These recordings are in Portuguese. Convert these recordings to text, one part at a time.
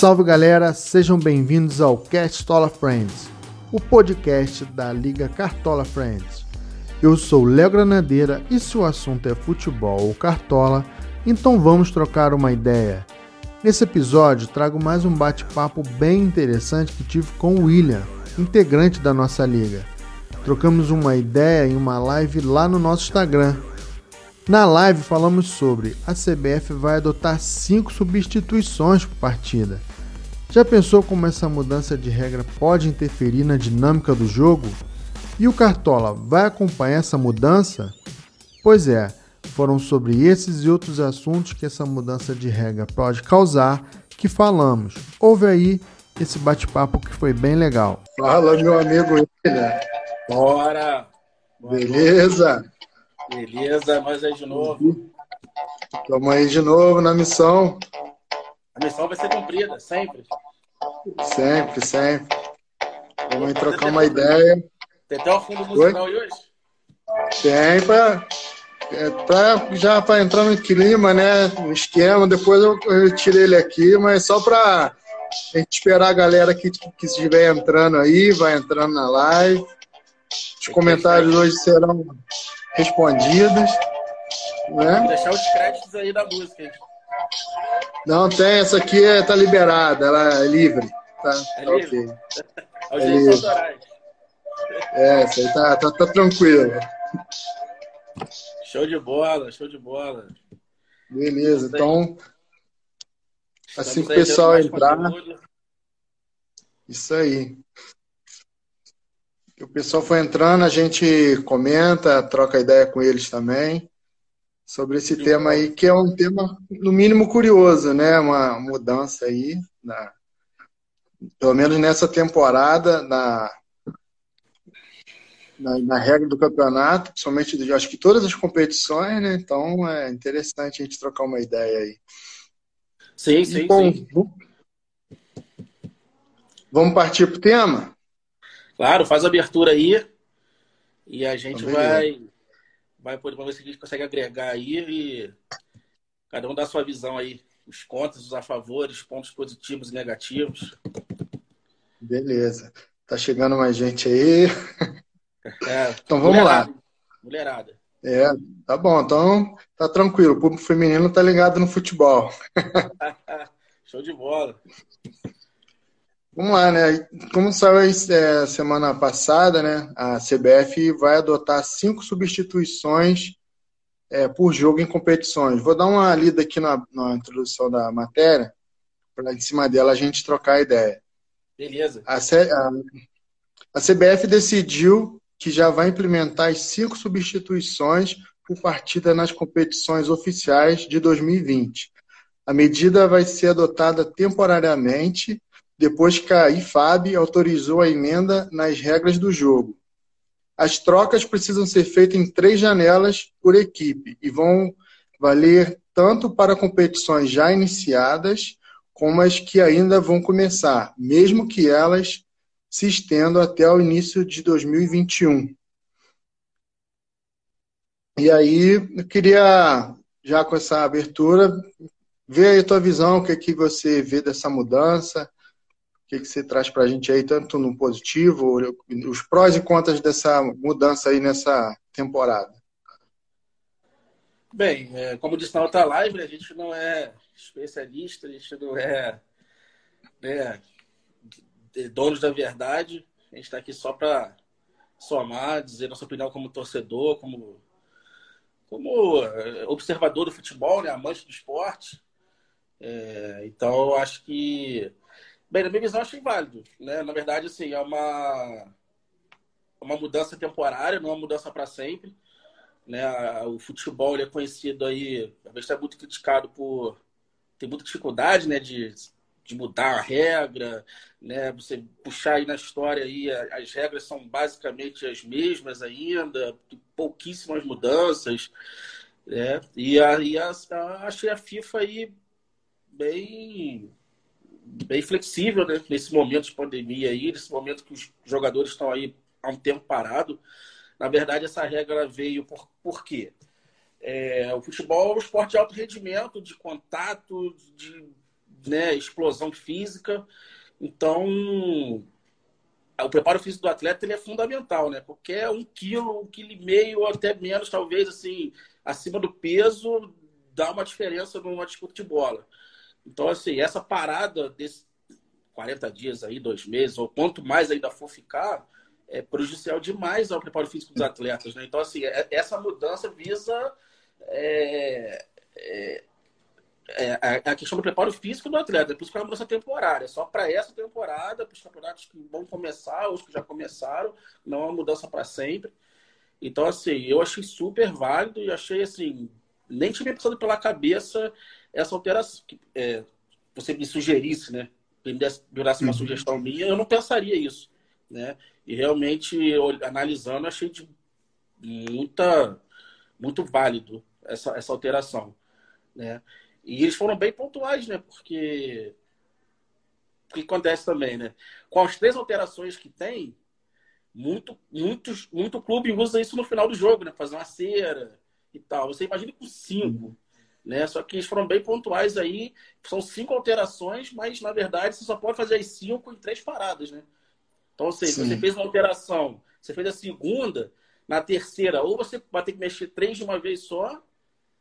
Salve galera, sejam bem-vindos ao Cartola Friends, o podcast da Liga Cartola Friends. Eu sou Léo Granadeira e se o assunto é futebol ou cartola, então vamos trocar uma ideia. Nesse episódio trago mais um bate-papo bem interessante que tive com o William, integrante da nossa liga. Trocamos uma ideia em uma live lá no nosso Instagram. Na live falamos sobre a CBF vai adotar cinco substituições por partida. Já pensou como essa mudança de regra pode interferir na dinâmica do jogo? E o Cartola vai acompanhar essa mudança? Pois é, foram sobre esses e outros assuntos que essa mudança de regra pode causar que falamos. Ouve aí esse bate-papo que foi bem legal. Fala, meu amigo William. Bora! Beleza? Beleza, nós aí de novo. Estamos aí de novo na missão. A missão vai ser cumprida, sempre. Sempre, sempre. Vamos trocar uma ideia. Tem até o fundo musical Oi? hoje? Tem, pra, é, pra, já para entrar no clima, né? No esquema. Depois eu, eu tirei ele aqui, mas só para a gente esperar a galera que, que estiver entrando aí, vai entrando na live. Os comentários hoje serão respondidos. Né? Vou deixar os créditos aí da música. Não tem, essa aqui é, tá liberada, ela é livre. Tá, é tá livre? ok. É, é livre. É, essa aí tá, tá, tá tranquilo. Show de bola, show de bola. Beleza, então. Assim que o pessoal entrar. Isso aí. O pessoal foi entrando, a gente comenta, troca ideia com eles também sobre esse tema aí, que é um tema, no mínimo, curioso, né? Uma mudança aí, na, pelo menos nessa temporada, na, na, na, regra do campeonato, principalmente, de, acho que todas as competições, né? Então é interessante a gente trocar uma ideia aí. Sim, sim, Bom, sim. Vamos partir para o tema? Claro, faz a abertura aí e a gente vai vai poder ver se a gente consegue agregar aí e cada um dá a sua visão aí, os contas, os a favores, pontos positivos e negativos. Beleza. Tá chegando mais gente aí. É, então vamos mulherada, lá. Mulherada. É, tá bom. Então tá tranquilo. O público feminino tá ligado no futebol. Show de bola. Vamos lá, né? Como saiu é, semana passada, né? A CBF vai adotar cinco substituições é, por jogo em competições. Vou dar uma lida aqui na, na introdução da matéria, para em cima dela a gente trocar ideia. Beleza. A, a, a CBF decidiu que já vai implementar as cinco substituições por partida nas competições oficiais de 2020. A medida vai ser adotada temporariamente depois que a IFAB autorizou a emenda nas regras do jogo. As trocas precisam ser feitas em três janelas por equipe e vão valer tanto para competições já iniciadas como as que ainda vão começar, mesmo que elas se estendam até o início de 2021. E aí, eu queria, já com essa abertura, ver aí a tua visão, o que, é que você vê dessa mudança, que, que você traz para a gente aí, tanto no positivo, os prós e contras dessa mudança aí nessa temporada? Bem, é, como disse na outra live, a gente não é especialista, a gente não é né, donos da verdade, a gente está aqui só para somar, dizer nossa opinião como torcedor, como, como é, observador do futebol, né, amante do esporte. É, então, acho que Bem, na minha visão, achei válido. Né? Na verdade, assim, é uma, uma mudança temporária, não é uma mudança para sempre. Né? O futebol ele é conhecido aí, às vezes é muito criticado por tem muita dificuldade né, de, de mudar a regra, né? Você puxar aí na história aí, as regras são basicamente as mesmas ainda, pouquíssimas mudanças. Né? E aí achei a FIFA aí bem bem flexível né? nesse momento de pandemia aí, nesse momento que os jogadores estão aí há um tempo parado. Na verdade, essa regra veio por, por quê? É, o futebol é um esporte de alto rendimento, de contato, de né, explosão física. Então, o preparo físico do atleta ele é fundamental, né? Porque é um quilo, um quilo e meio, até menos, talvez, assim, acima do peso, dá uma diferença numa disputa de bola. Então, assim, essa parada desses 40 dias aí, dois meses, ou quanto mais ainda for ficar, é prejudicial demais ao preparo físico dos atletas, né? Então, assim, é, essa mudança visa é, é, é, a questão do preparo físico do atleta. Por isso que é uma mudança temporária. Só para essa temporada, para os campeonatos que vão começar, os que já começaram, não é uma mudança para sempre. Então, assim, eu achei super válido e achei, assim, nem tinha pensado pela cabeça essa alteração. Que, é, você me sugerisse, né? Me desse uma uhum. sugestão minha, eu não pensaria isso, né? E realmente, eu, analisando, achei de muita, muito válido essa, essa alteração, né? E eles foram bem pontuais, né? Porque o que acontece também, né? Com as três alterações que tem, muito, muitos, muito clube usa isso no final do jogo, né? Fazer uma cera e tal. Você imagina com cinco, né? Só que eles foram bem pontuais aí. São cinco alterações, mas na verdade você só pode fazer as cinco em três paradas, né? Então, ou seja, você fez uma alteração, você fez a segunda, na terceira, ou você vai ter que mexer três de uma vez só,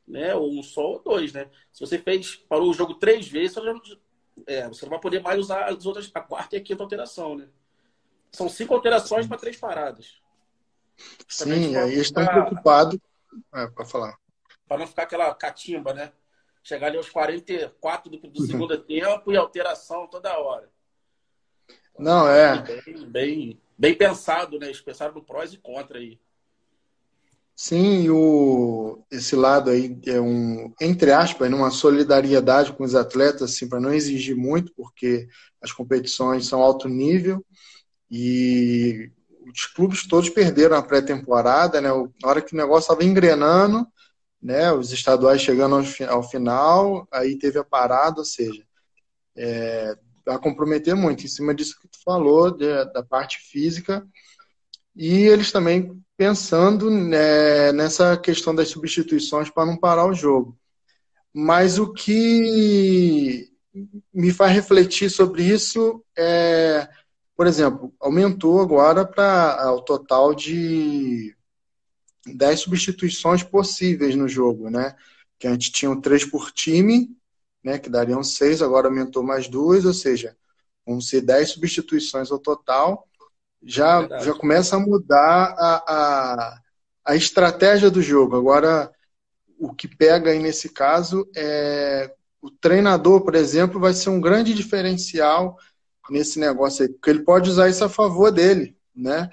né? Ou um só ou dois, né? Se você fez, parou o jogo três vezes, você, já, é, você não vai poder mais usar as outras, a quarta e a quinta alteração, né? São cinco alterações para três paradas. Sim, aí eles estão preocupados. É, para falar. Para não ficar aquela catimba, né? Chegar ali aos 44 do, do segundo tempo e alteração toda hora. Não, é. Bem, bem, bem pensado, né? Eles pensaram no prós e contra aí. Sim, o, esse lado aí é um, entre aspas, uma solidariedade com os atletas, assim, para não exigir muito, porque as competições são alto nível e os clubes todos perderam a pré-temporada, né? Na hora que o negócio estava engrenando, né? Os estaduais chegando ao, ao, final, aí teve a parada, ou seja, é, vai comprometer muito em cima disso que tu falou, de, da parte física. E eles também pensando né, nessa questão das substituições para não parar o jogo. Mas o que me faz refletir sobre isso é, por exemplo, aumentou agora para o total de 10 substituições possíveis no jogo, né? Que antes tinham três por time, né? Que dariam seis, agora aumentou mais duas, ou seja, vão ser 10 substituições ao total já, já começa a mudar a, a, a estratégia do jogo. Agora, o que pega aí nesse caso é o treinador, por exemplo, vai ser um grande diferencial nesse negócio aí, porque ele pode usar isso a favor dele, né?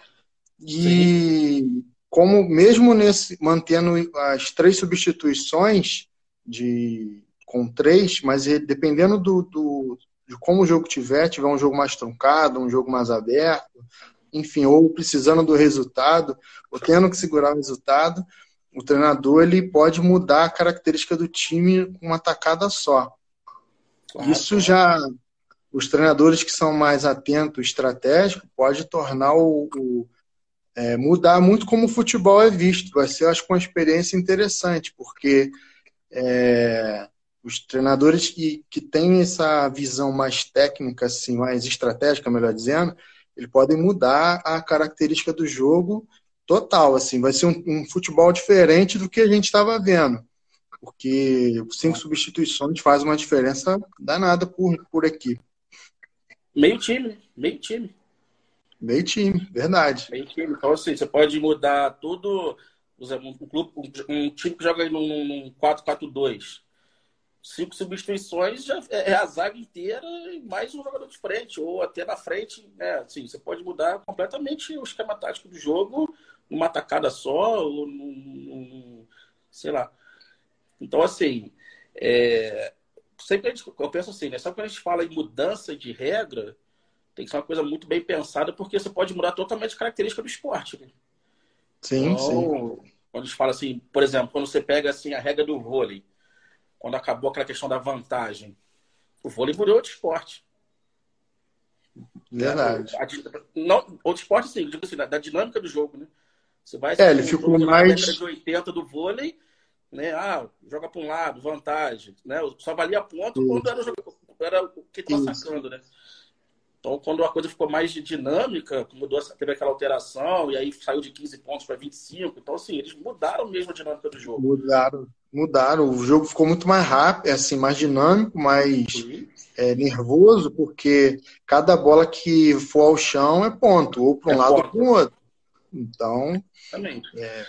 E Sim. Como mesmo nesse mantendo as três substituições de com três, mas dependendo do, do de como o jogo tiver, tiver um jogo mais truncado, um jogo mais aberto, enfim, ou precisando do resultado, ou tendo que segurar o resultado, o treinador ele pode mudar a característica do time com uma tacada só. Isso já os treinadores que são mais atentos, estratégico, pode tornar o, o é, mudar muito como o futebol é visto. Vai ser, acho, uma experiência interessante, porque é, os treinadores que, que têm essa visão mais técnica, assim, mais estratégica, melhor dizendo, eles podem mudar a característica do jogo total. Assim, vai ser um, um futebol diferente do que a gente estava vendo. Porque cinco substituições faz uma diferença danada por, por equipe. Meio time, meio time. Meio time, verdade. Meio time. Então, assim, você pode mudar tudo. Um, clube, um time que joga num, num 4-4-2 cinco substituições já é, é a zaga inteira e mais um jogador de frente, ou até na frente, né? Assim, você pode mudar completamente o esquema tático do jogo numa tacada só, ou num, num sei lá. Então, assim, é, sempre gente, eu penso assim, né? Só quando a gente fala em mudança de regra, tem que ser uma coisa muito bem pensada, porque você pode mudar totalmente a característica do esporte. Né? Sim, então, sim. Quando a gente fala assim, por exemplo, quando você pega assim a regra do vôlei, quando acabou aquela questão da vantagem. O vôlei virou outro esporte. Verdade. A, não, outro esporte, sim, digo assim, da, da, dinâmica do jogo, né? Você vai é, ele ficou mais. de 80 do vôlei, né? Ah, joga para um lado, vantagem. Né? Só valia ponto quando era, era o que estava sacando, né? Então, quando a coisa ficou mais dinâmica, mudou, teve aquela alteração, e aí saiu de 15 pontos para 25. Então, assim, eles mudaram mesmo a dinâmica do jogo. Mudaram, mudaram. O jogo ficou muito mais rápido, assim, mais dinâmico, mais é, nervoso, porque cada bola que for ao chão é ponto, ou para um é lado ou para o outro. Então. Exatamente. É...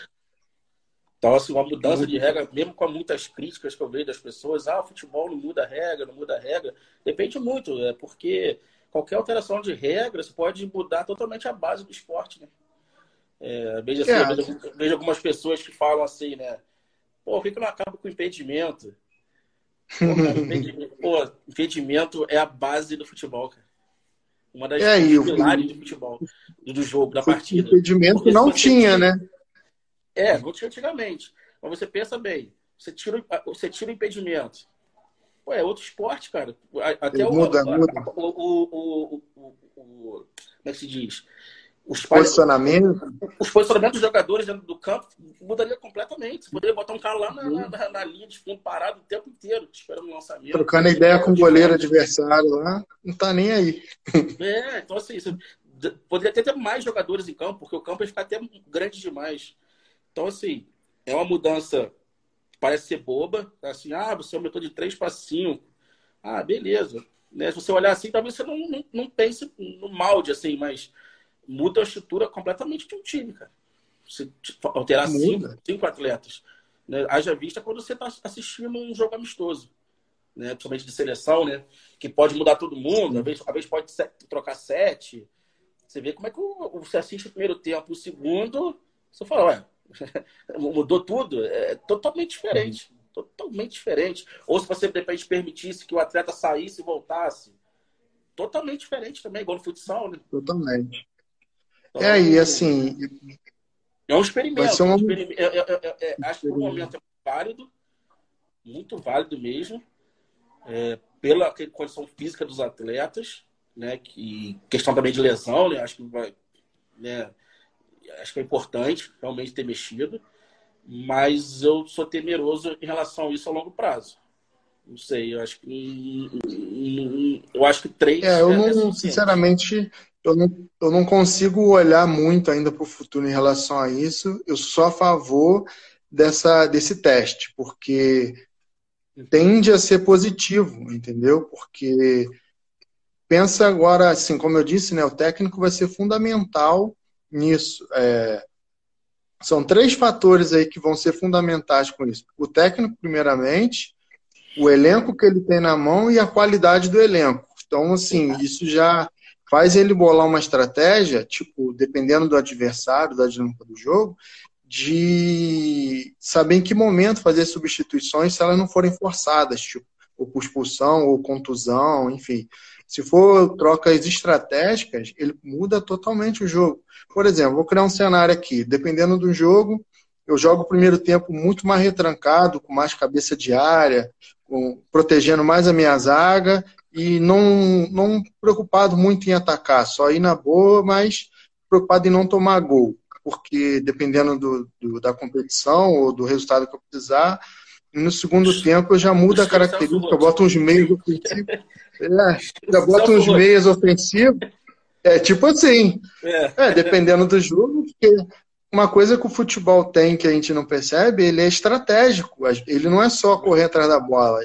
Então, assim, uma mudança de regra, mesmo com muitas críticas que eu vejo das pessoas, ah, o futebol não muda a regra, não muda a regra. Depende muito, é porque qualquer alteração de regras pode mudar totalmente a base do esporte, né? É, veja, assim, é. vejo, vejo, algumas pessoas que falam assim, né? Pô, por que, que não acaba com o impedimento? Pô, cara, impedimento, pô, impedimento é a base do futebol, cara. Uma das é, pilares do futebol, do jogo, da partida. Impedimento não tinha, né? É, não tinha antigamente. Mas você pensa bem, você tira, você tira o impedimento. Pô, é outro esporte, cara. Até o, muda, muda. O, o, o, Como é que se diz? Os posicionamentos. Os posicionamentos dos jogadores dentro do campo mudaria completamente. Você poderia botar um cara lá na, na, na, linha de fundo parado o tempo inteiro, esperando o lançamento. Trocando ideia com o goleiro adversário lá, não tá nem aí. É, então assim, você poderia até ter mais jogadores em campo, porque o campo ia ficar até grande demais. Então, assim, é uma mudança parece ser boba, assim, ah, você aumentou de 3 para 5. Ah, beleza. Né? Se você olhar assim, talvez você não, não, não pense no molde, assim, mas muda a estrutura completamente de um time, cara. Você alterar cinco, cinco atletas. Né? Haja vista quando você está assistindo um jogo amistoso, né? principalmente de seleção, né? que pode mudar todo mundo, às vezes, às vezes pode trocar sete. Você vê como é que você assiste o primeiro tempo, o segundo, você fala, ué, mudou tudo, é totalmente diferente. Uhum. Totalmente diferente. Ou se você, de repente, permitisse que o atleta saísse e voltasse. Totalmente diferente também, igual no futsal, né? Totalmente. Então, é, e assim. É um experimento. Um... acho que o momento é válido, muito válido mesmo, é, pela condição física dos atletas, né? Que, questão também de lesão, né? Acho que vai. Né, acho que é importante realmente ter mexido, mas eu sou temeroso em relação a isso a longo prazo. Não sei, eu acho que eu acho que três. É, eu é não, sinceramente, eu não, eu não consigo olhar muito ainda para o futuro em relação a isso. Eu sou a favor dessa desse teste, porque tende a ser positivo, entendeu? Porque pensa agora, assim, como eu disse, né, o técnico vai ser fundamental nisso. É, são três fatores aí que vão ser fundamentais com isso. O técnico, primeiramente, o elenco que ele tem na mão e a qualidade do elenco. Então, assim, isso já faz ele bolar uma estratégia, tipo, dependendo do adversário, da dinâmica do jogo, de saber em que momento fazer substituições se elas não forem forçadas, tipo, ou por expulsão, ou contusão, enfim. Se for trocas estratégicas, ele muda totalmente o jogo. Por exemplo, vou criar um cenário aqui. Dependendo do jogo, eu jogo o primeiro tempo muito mais retrancado, com mais cabeça de área, com, protegendo mais a minha zaga e não, não preocupado muito em atacar, só ir na boa, mas preocupado em não tomar gol. Porque dependendo do, do da competição ou do resultado que eu precisar, no segundo tempo eu já mudo a característica, eu boto uns meios ofensivos. É, já boto uns meios ofensivos. É tipo assim. É. é. dependendo do jogo, porque uma coisa que o futebol tem que a gente não percebe, ele é estratégico. Ele não é só correr atrás da bola.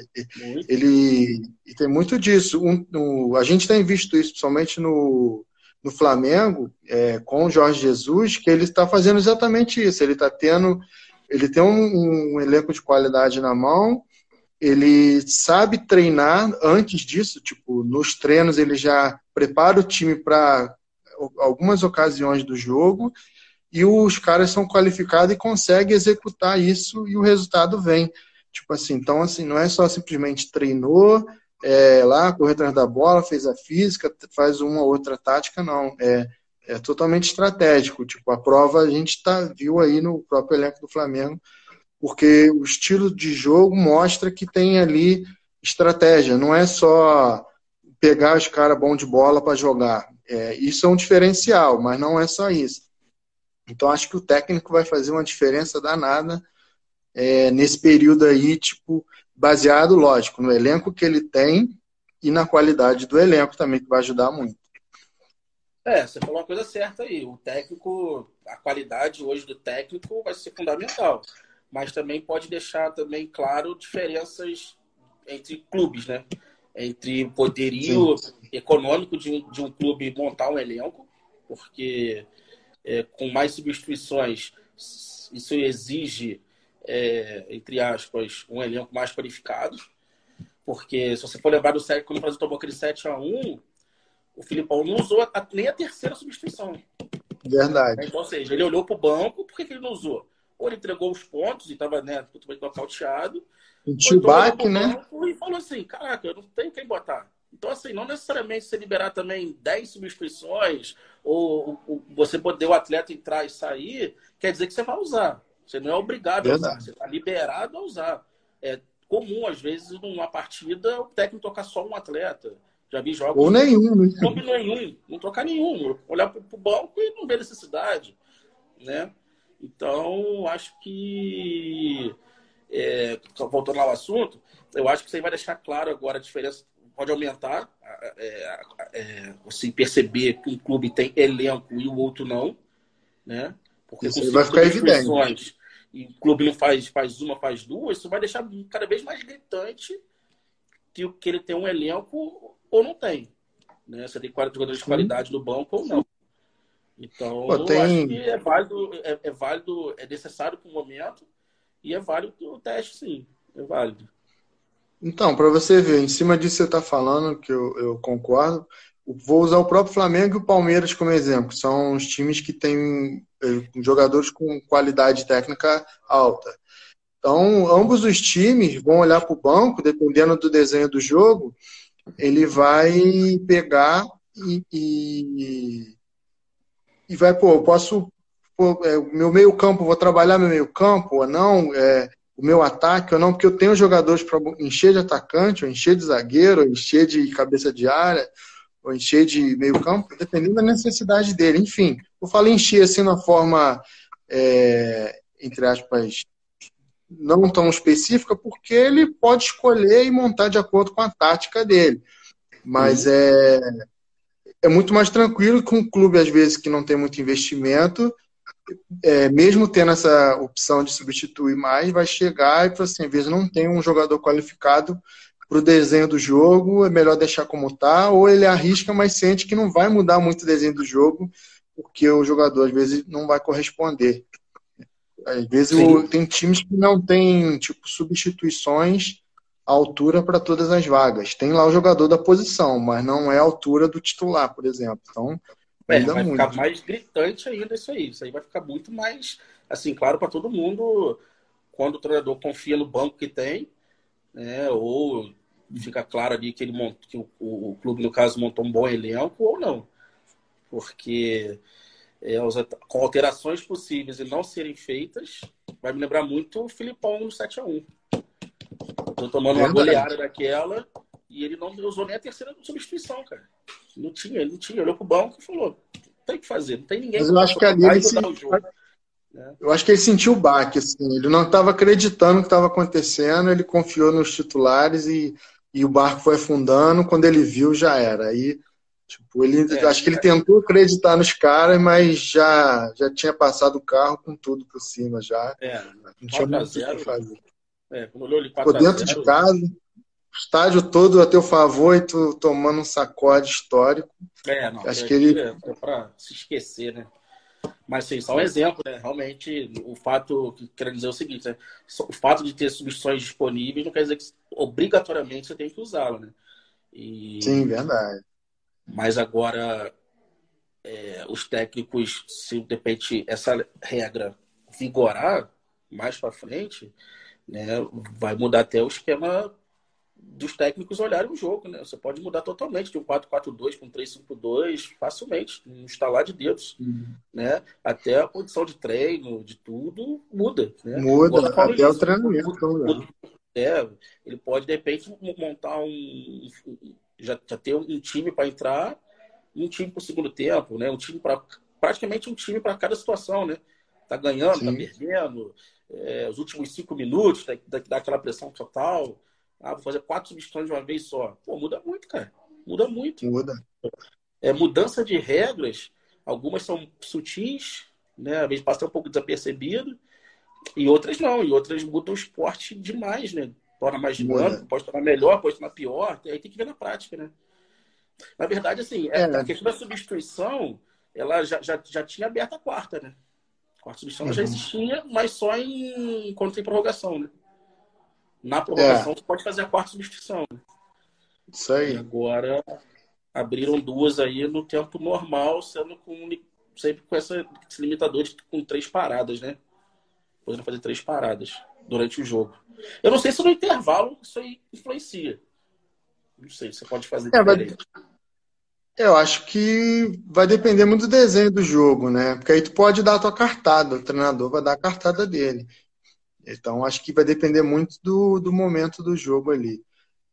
Ele, ele tem muito disso. Um, um, a gente tem visto isso, principalmente no, no Flamengo, é, com o Jorge Jesus, que ele está fazendo exatamente isso. Ele está tendo ele tem um, um, elenco de qualidade na mão, ele sabe treinar antes disso, tipo, nos treinos ele já prepara o time para algumas ocasiões do jogo e os caras são qualificados e conseguem executar isso e o resultado vem. Tipo assim, então assim, não é só simplesmente treinou, é, lá, correr atrás da bola, fez a física, faz uma outra tática, não. É, é totalmente estratégico. Tipo, a prova a gente tá, viu aí no próprio elenco do Flamengo, porque o estilo de jogo mostra que tem ali estratégia, não é só pegar os caras bons de bola para jogar. É, isso é um diferencial, mas não é só isso. Então acho que o técnico vai fazer uma diferença danada é, nesse período aí, tipo, baseado, lógico, no elenco que ele tem e na qualidade do elenco também, que vai ajudar muito. É, você falou uma coisa certa aí. O técnico, a qualidade hoje do técnico vai ser fundamental. Mas também pode deixar também claro diferenças entre clubes, né? Entre poderio Sim. econômico de um, de um clube montar um elenco, porque é, com mais substituições, isso exige, é, entre aspas, um elenco mais qualificado. Porque se você for lembrar do série, quando o Brasil tomou aquele 7 a 1 o Filipão não usou a, nem a terceira substituição. Verdade. Então, ou seja, ele olhou para o banco, por que, que, ele não usou? Ou ele entregou os pontos e estava né, bem nocauteado. Sentiu baque, né? E falou assim: caraca, eu não tenho quem botar. Então, assim, não necessariamente você liberar também 10 substituições ou, ou, você poder o atleta entrar e sair, quer dizer que você vai usar. Você não é obrigado Verdade. a usar, você está liberado a usar. É comum, às vezes, numa partida, o técnico tocar só um atleta. Já vi jogos. Ou nenhum, né? Não nenhum, não trocar nenhum. Olhar para o banco e não ver necessidade. Né? Então, acho que. É, voltando ao assunto, eu acho que isso aí vai deixar claro agora a diferença. Pode aumentar, é, é, assim, perceber que um clube tem elenco e o outro não. Né? Porque isso vai ficar evidente. E o clube não faz, faz uma, faz duas, isso vai deixar cada vez mais gritante que, que ele tem um elenco ou não tem. Né? Você tem quatro jogadores de qualidade no banco ou não. Então, Pô, tem... eu acho que é válido, é, é válido, é necessário para o momento e é válido o teste, sim. É válido. Então, para você ver, em cima disso que você está falando, que eu, eu, concordo, vou usar o próprio Flamengo e o Palmeiras como exemplo. São os times que têm eh, jogadores com qualidade técnica alta. Então, ambos os times vão olhar para o banco, dependendo do desenho do jogo, ele vai pegar e, e, e vai, pô, eu posso, pô, é, meu meio campo, vou trabalhar meu meio campo ou não, é, o meu ataque ou não, porque eu tenho jogadores para encher de atacante, ou encher de zagueiro, ou encher de cabeça de área, ou encher de meio campo, dependendo da necessidade dele. Enfim, eu falo encher assim na forma, é, entre aspas, não tão específica, porque ele pode escolher e montar de acordo com a tática dele. Mas uhum. é, é muito mais tranquilo que um clube, às vezes, que não tem muito investimento, é, mesmo tendo essa opção de substituir mais, vai chegar e falar assim, às vezes não tem um jogador qualificado para o desenho do jogo, é melhor deixar como está, ou ele arrisca, mas sente que não vai mudar muito o desenho do jogo, porque o jogador, às vezes, não vai corresponder. Às vezes o, tem times que não tem tipo substituições à altura para todas as vagas. Tem lá o jogador da posição, mas não é a altura do titular, por exemplo. Então, é, vai muito. ficar mais gritante ainda isso aí. Isso aí vai ficar muito mais, assim, claro para todo mundo quando o treinador confia no banco que tem, né, ou fica claro ali que ele monta, que o, o, o clube no caso montou um bom elenco ou não, porque é, com alterações possíveis e não serem feitas, vai me lembrar muito o Filipão no 7x1. Tô tomando uma goleada daquela e ele não usou nem a terceira substituição, cara. Não tinha, ele não tinha. Olhou pro banco e falou: tem que fazer, não tem ninguém. Mas eu acho que ali ele se... Né? Eu acho que ele sentiu o baque, assim. Ele não estava acreditando no que estava acontecendo, ele confiou nos titulares e, e o barco foi afundando. Quando ele viu, já era. Aí Tipo, ele, é, acho que ele tentou acreditar nos caras, mas já, já tinha passado o carro com tudo por cima já. É, não tinha muito o que fazer. É, olhou ele dentro de casa, estádio todo a teu favor e tu tomando um sacode histórico. É, não, acho é, que ele. É, é para se esquecer, né? Mas sim, só um exemplo, né? Realmente, o fato, que quero dizer é o seguinte, né? o fato de ter substituições disponíveis não quer dizer que obrigatoriamente você tem que usá-lo, né? E... Sim, verdade. Mas agora, é, os técnicos, se de repente essa regra vigorar mais para frente, né, vai mudar até o esquema dos técnicos olharem o jogo, né? Você pode mudar totalmente de um 4-4-2 para um 3-5-2 facilmente, um estalar de dedos, uhum. né? Até a condição de treino, de tudo, muda. Né? Muda, até isso, o treinamento. Muda, muda. É, ele pode, de repente, montar um, já, já ter um time para entrar e um time para o segundo tempo, né? Um time para praticamente um time para cada situação, né? Tá ganhando, tá Sim. tá perdendo, é, os últimos cinco minutos, dá, dá aquela pressão total. Ah, vou fazer quatro substituições de uma vez só. Pô, muda muito, cara. Muda muito. Muda. É, mudança de regras, algumas são sutis, né? Às vezes passa um pouco desapercebido, e outras não, e outras mudam o esporte demais, né? Torna mais dinâmico, pode tornar melhor, pode tornar pior, aí tem que ver na prática, né? Na verdade, assim, é. a questão da substituição, ela já, já, já tinha aberto a quarta, né? A quarta substituição uhum. já existia, mas só em quando tem prorrogação, né? Na prorrogação, é. você pode fazer a quarta substituição. Né? Isso aí. E agora abriram duas aí no tempo normal, sendo com sempre com essa, esse limitador de, com três paradas, né? Podendo fazer três paradas durante o jogo. Eu não sei se no intervalo isso aí influencia. Não sei, você pode fazer é, diferente. Eu acho que vai depender muito do desenho do jogo, né? Porque aí tu pode dar a tua cartada, o treinador vai dar a cartada dele. Então, acho que vai depender muito do, do momento do jogo ali.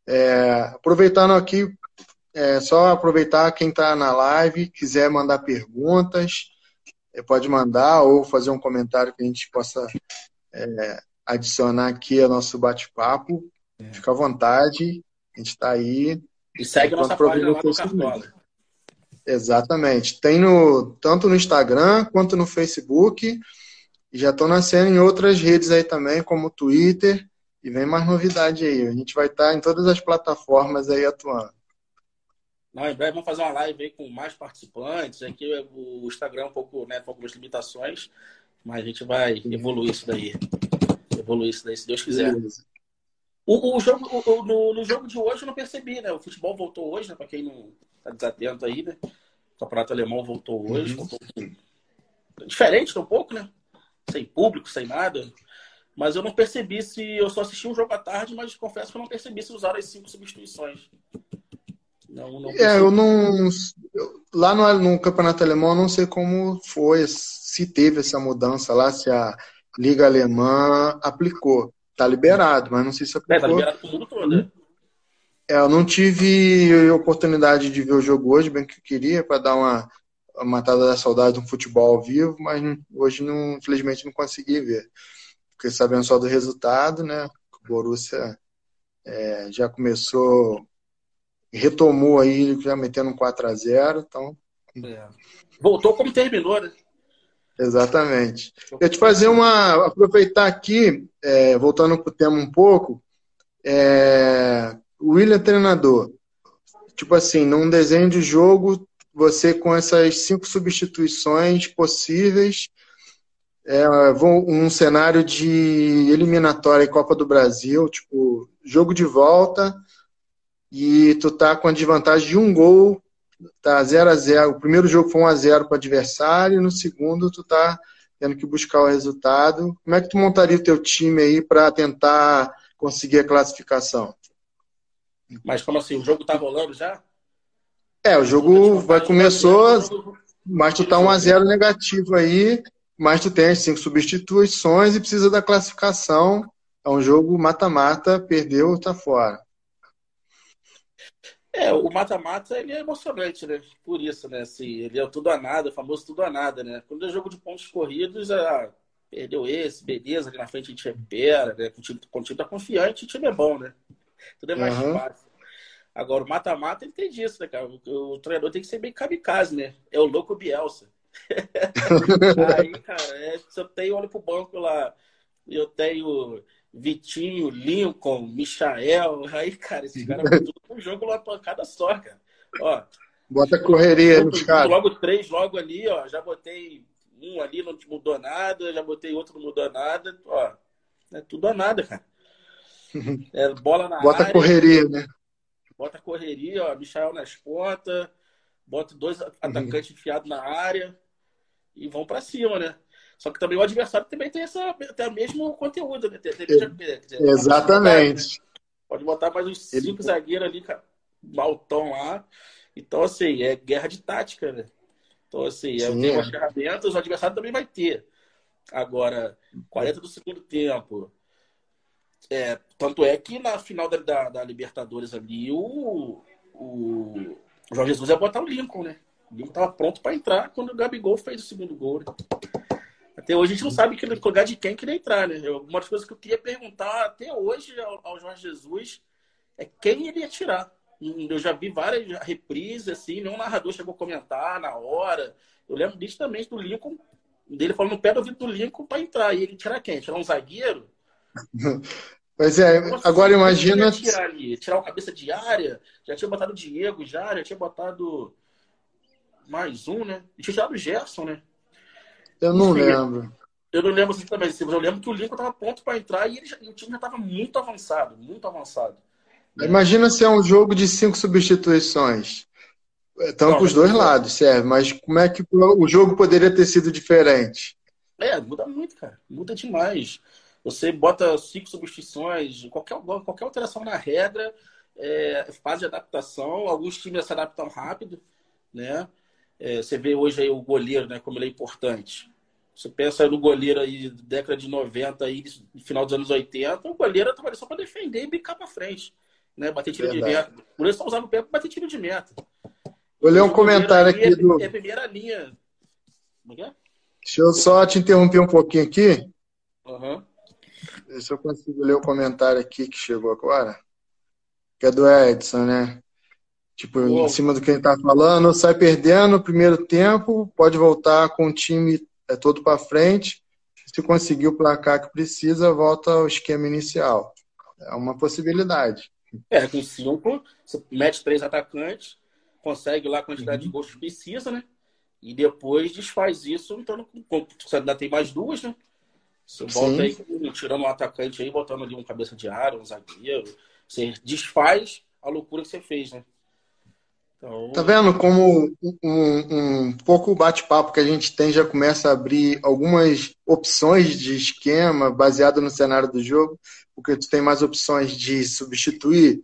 É, aproveitando aqui, é só aproveitar quem está na live, quiser mandar perguntas, é, pode mandar ou fazer um comentário que a gente possa é, adicionar aqui ao nosso bate-papo. É. Fica à vontade, a gente está aí. E segue a nossa página lá no Cartola. Exatamente. Tem no, tanto no Instagram quanto no Facebook. E já estão nascendo em outras redes aí também, como o Twitter. E vem mais novidade aí. A gente vai estar em todas as plataformas aí atuando. Não, em breve vamos fazer uma live aí com mais participantes. Aqui o Instagram é um pouco, né, com algumas limitações, mas a gente vai evoluir isso daí. Evoluir isso daí, se Deus quiser. O, o, jogo, o, no, no, jogo de hoje eu não percebi, né? O futebol voltou hoje, né? Para quem não está desatento aí, né? O campeonato alemão voltou hoje. Uhum. Voltou... Diferente um pouco, né? Sem público, sem nada. Mas eu não percebi se. Eu só assisti um jogo à tarde, mas confesso que eu não percebi se usaram as cinco substituições. Não, não é, eu não. Eu, lá no, no campeonato alemão, eu não sei como foi, se teve essa mudança lá, se a Liga Alemã aplicou. Tá liberado, mas não sei se aplicou. É, tá liberado pro mundo todo, né? É, eu não tive oportunidade de ver o jogo hoje, bem que eu queria, para dar uma, uma, matada da saudade de um futebol ao vivo, mas hoje, não, infelizmente, não consegui ver. Fiquei sabendo só do resultado, né? O Borussia é, já começou, retomou aí, já metendo um 4 a 0 então... É. Voltou como terminou, né? Exatamente. Eu te fazer uma. aproveitar aqui, é, voltando para o tema um pouco, é, o William treinador. Tipo assim, num desenho de jogo, você com essas cinco substituições possíveis, é, um cenário de eliminatória e Copa do Brasil, tipo, jogo de volta, e tu tá com a desvantagem de um gol tá 0 a 0 O primeiro jogo foi 1 a 0 para o adversário, no segundo tu tá tendo que buscar o resultado. Como é que tu montaria o teu time aí para tentar conseguir a classificação? Mas como assim, o jogo tá rolando já? É, o jogo vai começou, mas tu tá 1 a 0 negativo aí, mas tu tem as cinco substituições e precisa da classificação. É um jogo mata-mata, perdeu, tá fora. É, o mata-mata ele é emocionante, né? Por isso, né? Assim, ele é o tudo a nada, o famoso tudo a nada, né? Quando é jogo de pontos corridos, ah, perdeu esse, beleza, ali na frente a gente recupera, né? Quando o time, quando o time tá confiante, o time é bom, né? Tudo é mais uhum. fácil. Agora, o mata-mata ele tem disso, né, cara? O, o, treinador tem que ser bem kamikaze, né? É o louco Bielsa. Aí, cara, é, se eu tenho, olho pro banco lá, eu tenho Vitinho, Lincoln, Michael. Aí, cara, esses caras vão tudo com jogo uma pancada só, cara. Ó, Bota correria nos caras. Logo três, logo ali, ó. Já botei um ali, não mudou nada. Já botei outro, não mudou nada. Ó, é tudo a nada, cara. É bola na Bota área, correria, né? Bota correria, ó. Michael nas pontas. Bota dois atacantes uhum. enfiados na área. E vão para cima, né? Só que também o adversário também tem, essa, tem o mesmo conteúdo, né? Tem, tem, tem, Exatamente. Né? Pode botar mais uns cinco Ele... zagueiros ali, maltão lá. Então, assim, é guerra de tática, né? Então, assim, é, tem umas ferramentas, o adversário também vai ter. Agora, 40 do segundo tempo. É, tanto é que na final da, da, da Libertadores ali, o, o, o Jorge Jesus ia botar o Lincoln, né? O Lincoln estava pronto para entrar quando o Gabigol fez o segundo gol. Né? Até hoje a gente não sabe que lugar de quem queria entrar, né? Uma das coisas que eu queria perguntar até hoje ao, Jorge Jesus é quem ele ia tirar. Eu já vi várias reprises, assim, nenhum narrador chegou a comentar na hora. Eu lembro nitidamente do Lincoln, dele falando no pé do ouvido do Lincoln para entrar. E ele tirar quem? Tirar um zagueiro? Pois é, Nossa, agora imagina. Tirar, ali, tirar o cabeça de área, já tinha botado o Diego já, já tinha botado mais um, né? E tinha tirado o Gerson, né? Eu não Enfim, lembro. Eu não lembro assim também, mas eu lembro que o Lincoln estava pronto para entrar e, ele, e, o time já estava muito avançado, muito avançado. Imagina se é um jogo de cinco substituições. Estão para os dois lados, serve. Mas como é que o jogo poderia ter sido diferente? É, muda muito, cara. Muda demais. Você bota cinco substituições, qualquer, qualquer alteração na regra, é, fase de adaptação. Alguns times se adaptam rápido, né? É, você vê hoje aí o goleiro, né? Como ele é importante. Você pensa no goleiro aí, década de 90, aí, final dos anos 80, o goleiro estava ali só para defender e bicar para frente né? Bater tiro Verdade. de meta. Por isso só usar no pé para bater tiro de meta. Vou ler um comentário aqui é, do. É a primeira linha. Como é, é? Deixa eu só te interromper um pouquinho aqui. Uhum. Deixa eu consigo ler o comentário aqui que chegou agora. Que é do Edson, né? Tipo, Uou. em cima do que ele tá falando, sai perdendo no primeiro tempo, pode voltar com o time é, todo para frente. Se conseguir o placar que precisa, volta ao esquema inicial. É uma possibilidade. É, com cinco, você mete três atacantes, consegue lá a quantidade uhum. de gols que precisa, né? E depois desfaz isso, então você ainda tem mais duas, né? Você volta aí, tirando um atacante aí, botando ali um cabeça de área, um zagueiro. Você desfaz a loucura que você fez, né? Então... Tá vendo como um, um pouco o bate-papo que a gente tem já começa a abrir algumas opções de esquema baseado no cenário do jogo porque tu tem mais opções de substituir.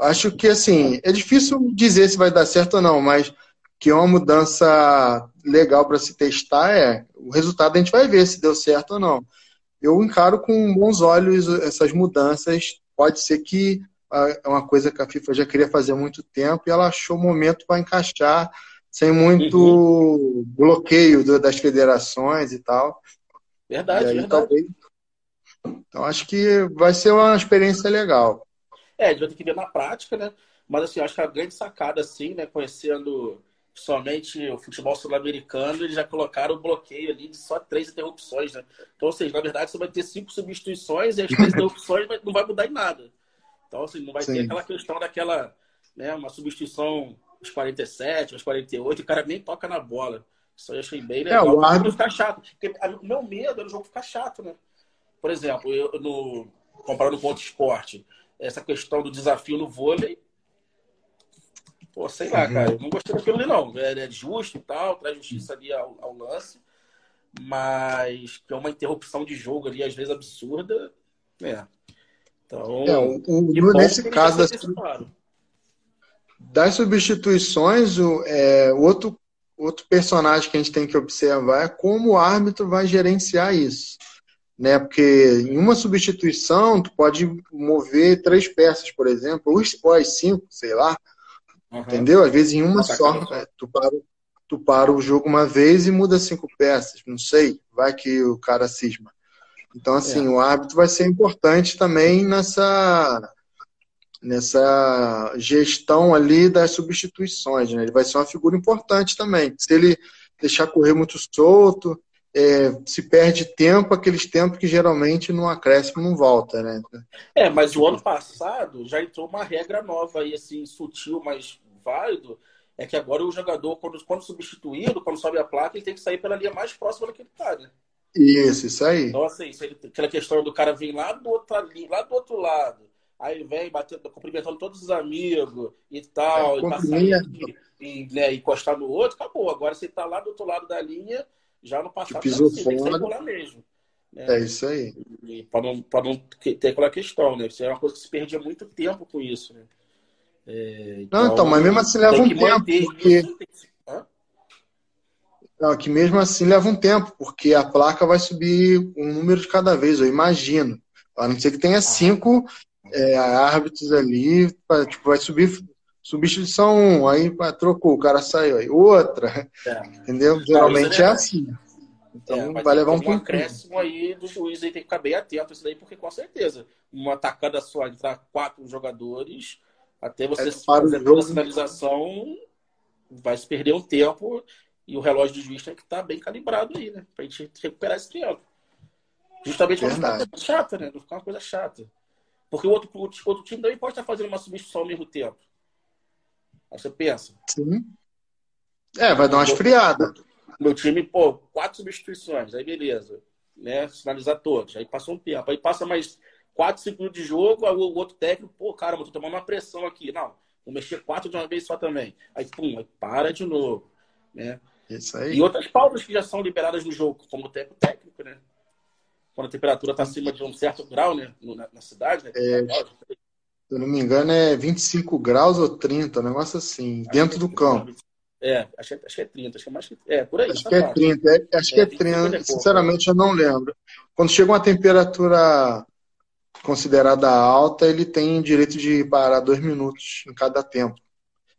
Acho que, assim, é difícil dizer se vai dar certo ou não, mas que é uma mudança legal para se testar é o resultado a gente vai ver se deu certo ou não. Eu encaro com bons olhos essas mudanças. Pode ser que é uma coisa que a FIFA já queria fazer há muito tempo e ela achou o momento para encaixar sem muito uhum. bloqueio das federações e tal. Verdade, e aí, verdade. Talvez, então acho que vai ser uma experiência legal. É, a gente vai ter que ver na prática, né? Mas assim, acho que a grande sacada, assim, né, conhecendo somente o futebol sul-americano, eles já colocaram o bloqueio ali de só três interrupções, né? Então, ou seja, na verdade, você vai ter cinco substituições e as três interrupções não vai mudar em nada. Então, assim, não vai Sim. ter aquela questão daquela, né, uma substituição aos 47, aos 48, e o cara nem toca na bola. Isso aí eu achei bem legal. É, o árbitro... ficar chato. Porque o meu medo era o jogo ficar chato, né? Por exemplo, eu, no, comparando com outro esporte, essa questão do desafio no vôlei, pô, sei lá, uhum. cara, eu não gostei daquilo ali, não. É, é justo e tal, traz justiça ali ao, ao, lance, mas que é uma interrupção de jogo ali, às vezes absurda, né? Então, é, o, o, nesse caso das, das substituições, o é, outro, outro personagem que a gente tem que observar é como o árbitro vai gerenciar isso né? Porque em uma substituição tu pode mover três peças, por exemplo, ou as cinco, sei lá, uhum. entendeu? Às vezes em uma só, né? tu para, tu para o jogo uma vez e muda cinco peças, não sei, vai que o cara cisma. Então assim, é. o árbitro vai ser importante também nessa nessa gestão ali das substituições, né? Ele vai ser uma figura importante também. Se ele deixar correr muito solto, é, se perde tempo, aqueles tempos que geralmente no acréscimo não volta, né? É, mas o ano passado já entrou uma regra nova aí, assim, sutil, mas válido, é que agora o jogador, quando, quando substituído, quando sobe a placa, ele tem que sair pela linha mais próxima daquele cara, né? Isso, isso aí. Então, assim, aquela questão do cara vir lá do outro, lá do outro lado, aí vem batendo, cumprimentando todos os amigos e tal, é, e passar e, e né, encostar no outro, acabou. Agora você tá lá do outro lado da linha, já no passado, pisou assim, tem que sair por lá mesmo. Né? É isso aí. Para não, não ter aquela questão, né? Isso é uma coisa que se perdia muito tempo com isso, né? É, então, não, então, mas mesmo assim leva um tempo, porque... Não, que mesmo assim leva um tempo, porque a placa vai subir um número de cada vez, eu imagino. A não ser que tenha cinco é, árbitros ali, pra, tipo, vai subir substituição 1, aí pá, trocou, o cara saiu aí. Outra, é. entendeu? Geralmente é assim. Então é, vai levar um, um acréscimo aí do juiz aí tem que ficar bem atento isso daí, porque com certeza, uma atacada só entrar quatro jogadores, até você é, fazer toda a sinalização, vai se perder um tempo e o relógio do juiz tem que estar tá bem calibrado aí, né? Pra gente recuperar esse tempo. Justamente não ficar uma coisa chata, né? Não ficar uma coisa chata. Porque o outro, o outro time também pode estar fazendo uma substituição ao mesmo tempo. Aí você pensa. Sim. É, vai dar uma esfriada. Meu time, pô, quatro substituições, aí beleza. Né? Sinalizar todos. Aí passou um tempo. Aí passa mais quatro segundos de jogo, aí o outro técnico, pô, cara, eu tô tomando uma pressão aqui. Não, vou mexer quatro de uma vez só também. Aí, pum, aí para de novo. Né? Isso aí. E outras pausas que já são liberadas no jogo, como o tempo técnico, né? quando a temperatura está acima de um certo grau, né? Na, cidade, né? É, se eu não me engano, é 25 graus ou 30, um negócio assim, acho dentro do campo. É, acho, acho que é 30, acho que é mais que. É, por aí. Acho tá que é 30, é, acho é, que é 30, é sinceramente eu não lembro. Quando chega uma temperatura considerada alta, ele tem direito de parar dois minutos em cada tempo.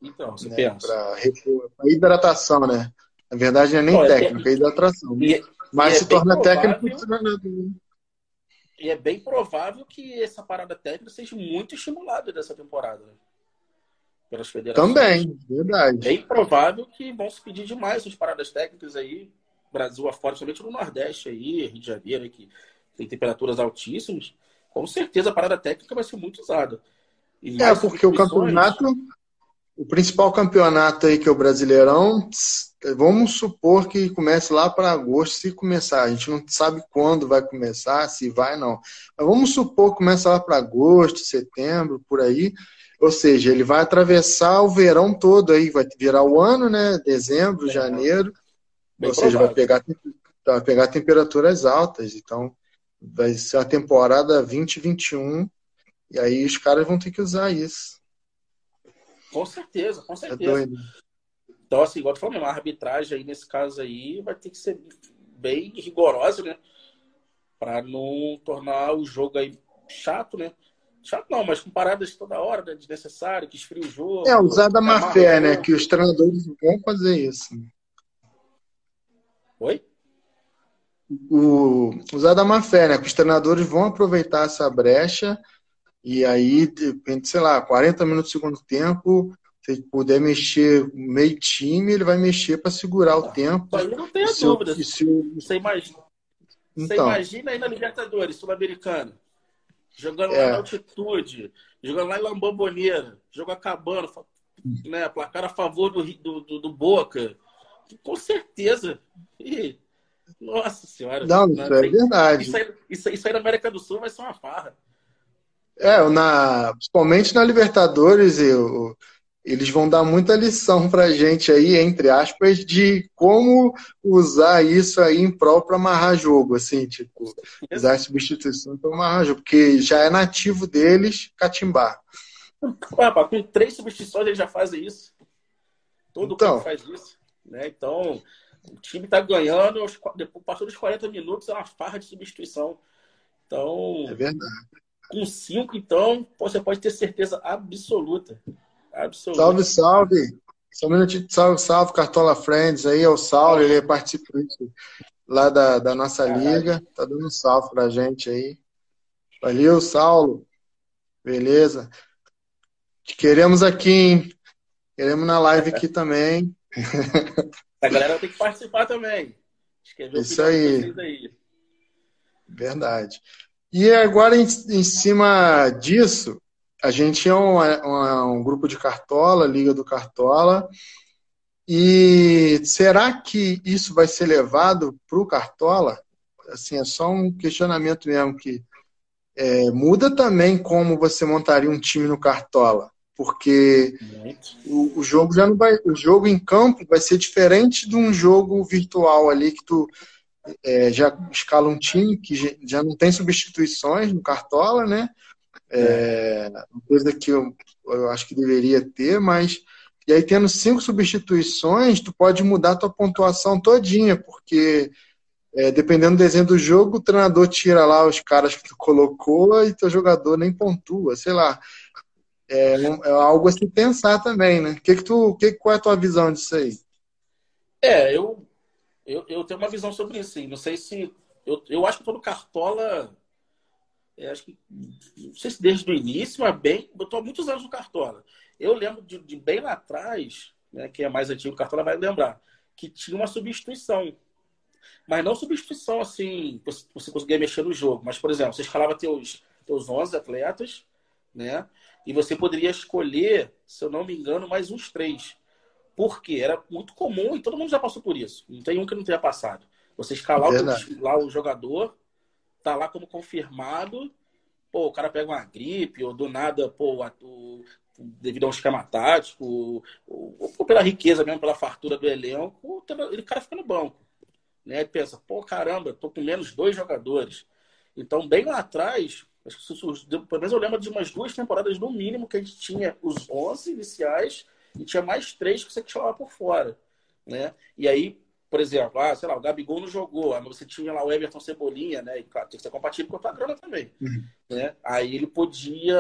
Então, você né? pensa. Para hidratação, né? Na verdade, não é nem Olha, técnica, é hidratação. E, mas se é torna técnico. E é bem provável que essa parada técnica seja muito estimulada dessa temporada. Né? Pelas federações. Também, verdade. Bem provável que vão se pedir demais essas paradas técnicas aí, Brasil afora, somente no Nordeste aí, Rio de Janeiro, que tem temperaturas altíssimas. Com certeza a parada técnica vai ser muito usada. é, porque o campeonato, o principal campeonato aí que é o Brasileirão, vamos supor que comece lá para agosto, se começar. A gente não sabe quando vai começar, se vai não. Mas vamos supor que começa lá para agosto, setembro, por aí. Ou seja, ele vai atravessar o verão todo aí, vai virar o ano, né? Dezembro, janeiro. Bem ou seja, vai pegar, vai pegar temperaturas altas. Então, vai ser a temporada 2021. E aí os caras vão ter que usar isso. Com certeza, com é certeza. É doido. Então, assim, igual tu falou, a arbitragem aí nesse caso aí vai ter que ser bem rigorosa, né? Para não tornar o jogo aí chato, né? Chato não, mas com paradas toda hora, né? desnecessário, que esfria o jogo. É, usar da má fé, né? Que os treinadores vão fazer isso. Oi? O, usar da má fé, né? Que os treinadores vão aproveitar essa brecha e aí, sei lá, 40 minutos do segundo tempo, se puder mexer meio time, ele vai mexer para segurar o tempo. Aí não tenho dúvida. Se, Você imagina. Então. Você imagina aí na Libertadores, Sul-Americana, jogando é. lá na altitude, jogando lá em Lambamboneira, jogo acabando, né, placar a favor do, do, do, do Boca. Com certeza. E, nossa senhora. Não, isso é verdade. Isso aí, isso, isso aí na América do Sul vai ser uma farra. É, na, principalmente na Libertadores, eu, eles vão dar muita lição para a gente aí, entre aspas, de como usar isso aí em prol para amarrar jogo, assim, tipo, usar substituição para amarrar jogo, porque já é nativo deles catimbar. Ué, com três substituições eles já fazem isso. Todo então, mundo faz isso. Né? Então, o time está ganhando, depois, passou dos 40 minutos, é uma farra de substituição. Então, é verdade. Com cinco, então, você pode ter certeza absoluta Absoluto. Salve, salve. Só um minutinho salve, salve, Cartola Friends aí, é o Saulo, ele é participante lá da, da nossa liga, tá dando um salve pra gente aí. Valeu, Saulo. Beleza. Te queremos aqui, hein? Queremos na live aqui também. A galera tem que participar também. Isso aí. aí. Verdade. E agora, em, em cima disso, a gente é um, um, um, grupo de Cartola, Liga do Cartola. E será que isso vai ser levado para o Cartola? Assim, é só um questionamento mesmo que é, muda também como você montaria um time no Cartola, porque o, o, jogo já não vai, o jogo em campo vai ser diferente de um jogo virtual ali que tu é, já escala um time que já não tem substituições no Cartola, né? É, uma coisa que eu, eu acho que deveria ter, mas e aí tendo cinco substituições, tu pode mudar a tua pontuação todinha, porque é, dependendo do desenho do jogo, o treinador tira lá os caras que tu colocou e teu jogador nem pontua, sei lá. É, é algo a se pensar também, né? Que que tu, que, qual é a tua visão disso aí? É, eu Eu, eu tenho uma visão sobre isso, sim. Não sei se. Eu, eu acho que todo Cartola. É, acho que. Não sei se desde o início, mas bem. Há muitos anos no Cartola. Eu lembro de, de bem lá atrás, né, quem é mais antigo, o Cartola vai lembrar, que tinha uma substituição. Mas não substituição assim, você conseguia mexer no jogo. Mas, por exemplo, você escalava teus, teus 11 atletas, né? E você poderia escolher, se eu não me engano, mais uns três. Porque era muito comum e todo mundo já passou por isso. Não tem um que não tenha passado. Você escalar o, lá o jogador, tá lá como confirmado, pô, o cara pega uma gripe, ou do nada, pô, o, devido a um esquema tático, ou, ou, pela riqueza mesmo, pela fartura do elenco, ele cara fica no banco. Né? Pensa, pô, caramba, tô com menos dois jogadores. Então, bem lá atrás, acho que surgiu, pelo menos eu lembro de umas duas temporadas no mínimo que a gente tinha os 11 iniciais e tinha mais três que você chamava por fora, né? E aí, por exemplo, ah, sei lá, o Gabigol não jogou, mas você tinha lá o Everton Cebolinha, né? E claro, tem que ser compatível com a tua grana também, uhum. né? Aí ele podia,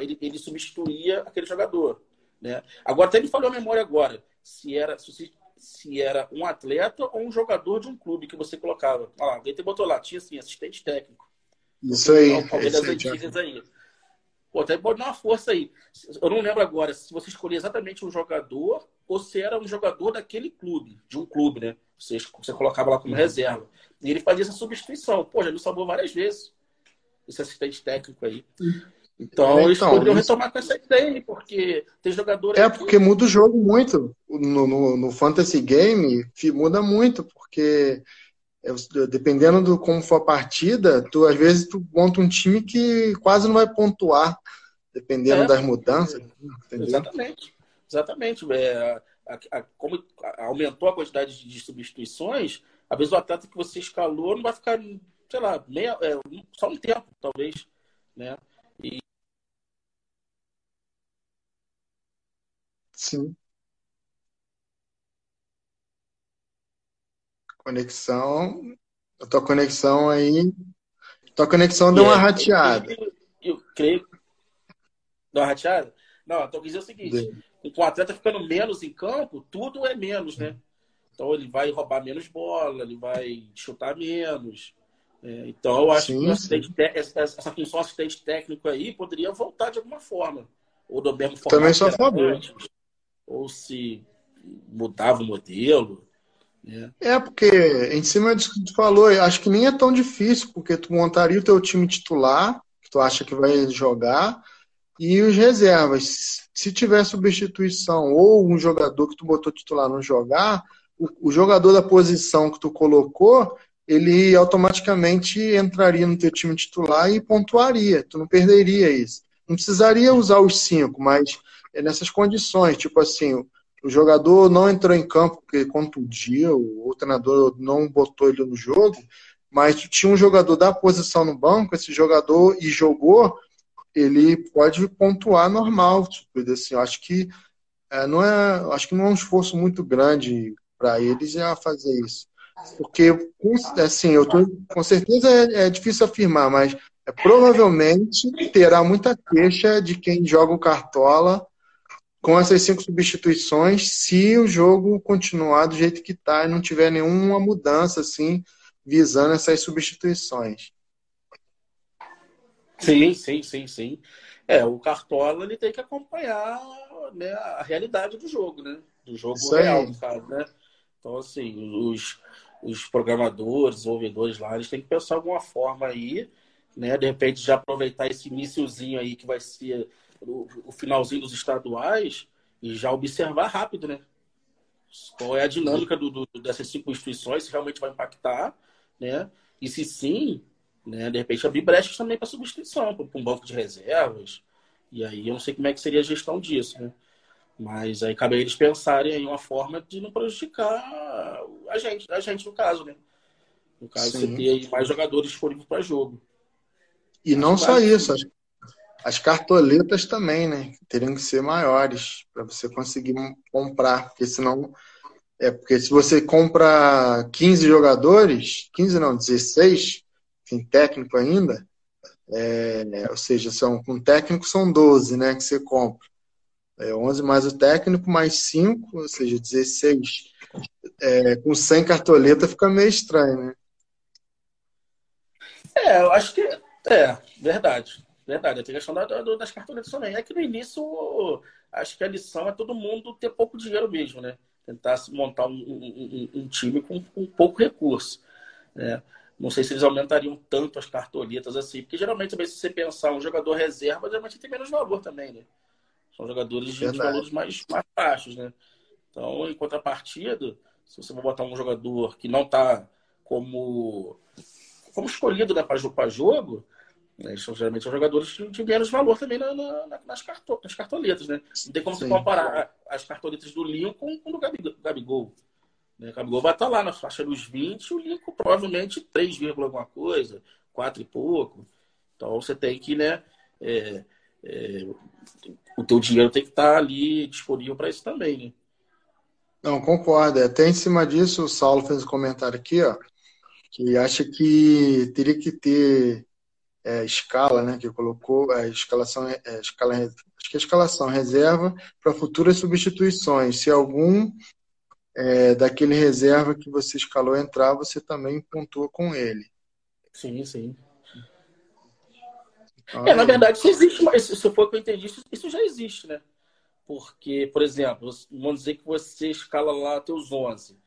ele, ele substituía aquele jogador, né? Agora até me falou a memória agora, se era se, se era um atleta ou um jogador de um clube que você colocava. Lá, alguém te botou lá, tinha assim, assistente técnico. Isso aí. O Palmeiras antigas aí. Pô, até pode dar uma força aí. Eu não lembro agora se você escolhia exatamente um jogador ou se era um jogador daquele clube, de um clube, né? Você, você colocava lá como uhum. reserva. E ele fazia essa substituição. Pô, já me salvou várias vezes. Esse assistente técnico aí. Então, é, eles então, poderiam isso... retomar com essa ideia aí, porque tem jogadores. É, porque muda o jogo muito. No, no, no Fantasy Game, muda muito, porque é, dependendo do como for a partida, tu às vezes tu monta um time que quase não vai pontuar, dependendo é, das mudanças. Entendeu? Exatamente, exatamente. É, a, a, como aumentou a quantidade de substituições, às vezes o atleta que você escalou não vai ficar, sei lá, meia, é, só um tempo, talvez, né? E... Sim. Conexão. A tua conexão aí. Tua conexão deu uma rateada. Eu, eu, creio. Deu uma rateada? Não, então quer dizer o seguinte: com o atleta ficando menos em campo, tudo é menos, né? Então ele vai roubar menos bola, ele vai chutar menos. É, então eu acho sim, que essa, essa, função assistente técnico aí poderia voltar de alguma forma. Ou do mesmo formato. Também sou a favor. Ou se mudava o modelo. É. é, porque em cima disso que tu falou, acho que nem é tão difícil, porque tu montaria o teu time titular, que tu acha que vai jogar, e os reservas. Se tiver substituição ou um jogador que tu botou titular não jogar, o, o jogador da posição que tu colocou, ele automaticamente entraria no teu time titular e pontuaria. Tu não perderia isso. Não precisaria usar os cinco, mas é nessas condições, tipo assim, o jogador não entrou em campo porque contundiu, o treinador não botou ele no jogo, mas tinha um jogador da posição no banco, esse jogador e jogou, ele pode pontuar normal. Tipo, assim, eu acho que é, não é, acho que não é um esforço muito grande para eles já fazer isso. Porque, assim, eu tô, com certeza é, é difícil afirmar, mas é, provavelmente terá muita queixa de quem joga o Cartola com essas cinco substituições, se o jogo continuar do jeito que está e não tiver nenhuma mudança assim visando essas substituições. Sim, sim, sim, sim. É, o Cartola ele tem que acompanhar né, a realidade do jogo, né? Do jogo Isso real, aí. caso, né? Então, assim, os, os programadores, desenvolvedores lá, eles têm que pensar alguma forma aí, né? De repente já aproveitar esse iníciozinho aí que vai ser o, o finalzinho dos estaduais e já observar rápido, né? Qual é a dinâmica do, do, dessas cinco instituições, se realmente vai impactar, né? E se sim, né, de repente abrir brechas também para substituição, para um banco de reservas. E aí eu não sei como é que seria a gestão disso, né? Mas aí cabe a eles pensarem em uma forma de não prejudicar a gente, a gente no caso, né? No caso, Sim. você ter mais jogadores disponíveis para jogo. E não só isso, acho as cartoletas também, né? Teriam que ser maiores para você conseguir comprar, porque senão. É porque se você compra 15 jogadores, 15 não, 16, tem técnico ainda, é, ou seja, são, com técnico são 12, né? Que você compra. É 11 mais o técnico, mais 5, ou seja, 16. é, com 100 cartoleta fica meio estranho, né? É, eu acho que. É, verdade. Verdade. Tem a questão da, da, das cartoletas também. É que no início, acho que a lição é todo mundo ter pouco dinheiro mesmo, né? Tentar montar um, um, um time com, com, pouco recurso. Né? Não sei se eles aumentariam tanto as cartoletas assim, porque geralmente, também, se você pensar um jogador reserva, geralmente tem menos valor também, né? São jogadores de, de valores mais, mais baixos, né? Então, em contrapartida, se você for botar um jogador que não está como, como escolhido né, para jogo, né, são, geralmente são jogadores de menos valor também na, na, nas, carto, nas cartoletas, né? Não tem como Sim. você comparar as cartoletas do Lincoln com o do Gabigol. Né? Gabigol vai estar lá na faixa dos 20, o Lincoln provavelmente 3, alguma coisa, 4 e pouco. Então você tem que, né? É, é, o teu dinheiro tem que estar ali disponível para isso também, né? Não, concordo. Até em cima disso, o Saulo fez um comentário aqui, ó, que acha que teria que ter é, escala, né, que colocou a escalação, é, escala, acho que é escalação reserva para futuras substituições. Se algum é, daquele reserva que você escalou entrar, você também pontua com ele. Sim, sim. é, na verdade, isso existe, mas se for que eu entendi, isso, isso já existe, né? Porque, por exemplo, vamos dizer que você escala lá teus 11.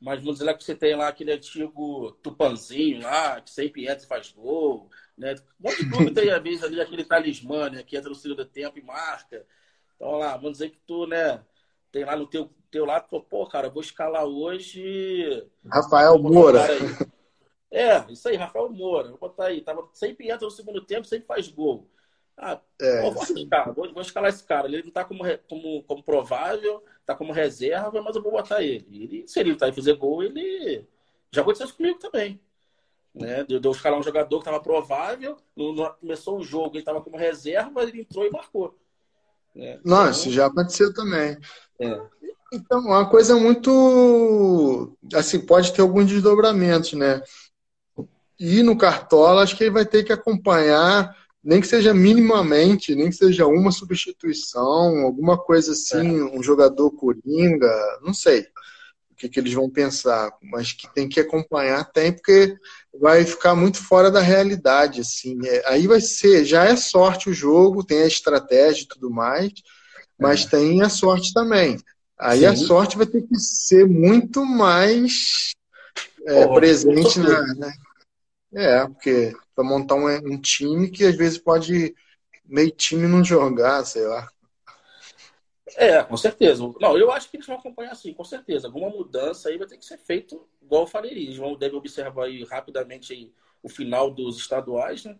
Mas vamos dizer lá que você tem lá aquele antigo Tupanzinho lá, que sempre entra e faz gol. Né? Um monte de clube tem, às vezes, ali aquele talismã, né? Que entra no segundo tempo e marca. Então, lá, vamos dizer que tu, né? Tem lá no teu, teu lado, pô, cara, vou escalar hoje. Rafael Moura. É, isso aí, Rafael Moura. Vou botar aí. Tava, sempre entra no segundo tempo, sempre faz gol. Ah, é, vou, escalar, vou, vou, escalar esse cara. Ele não está como, como, como provável, está como reserva, mas eu vou botar ele. ele se ele tá aí fazer gol, ele. Já aconteceu isso comigo também. Né? Deu, deu escalar um jogador que estava provável, no, no, começou o jogo, ele estava como reserva, ele entrou e marcou. Né? Não, então, já aconteceu também. É. Então, uma coisa muito. Assim, pode ter alguns desdobramentos, né? E no Cartola, acho que ele vai ter que acompanhar nem que seja minimamente, nem que seja uma substituição, alguma coisa assim, é. um jogador coringa, não sei o que, que eles vão pensar, mas que tem que acompanhar tem, porque vai ficar muito fora da realidade, assim. É, aí vai ser, já é sorte o jogo, tem a estratégia e tudo mais, mas é. tem a sorte também. Aí Sim. a sorte vai ter que ser muito mais é, presente na, né? É, porque para montar um, um, time que às vezes pode meio time não jogar, sei lá. É, com certeza. Não, eu acho que eles vão acompanhar assim, com certeza. Alguma mudança aí vai ter que ser feito igual eu falei. Eles vão, devem observar aí rapidamente aí o final dos estaduais, né?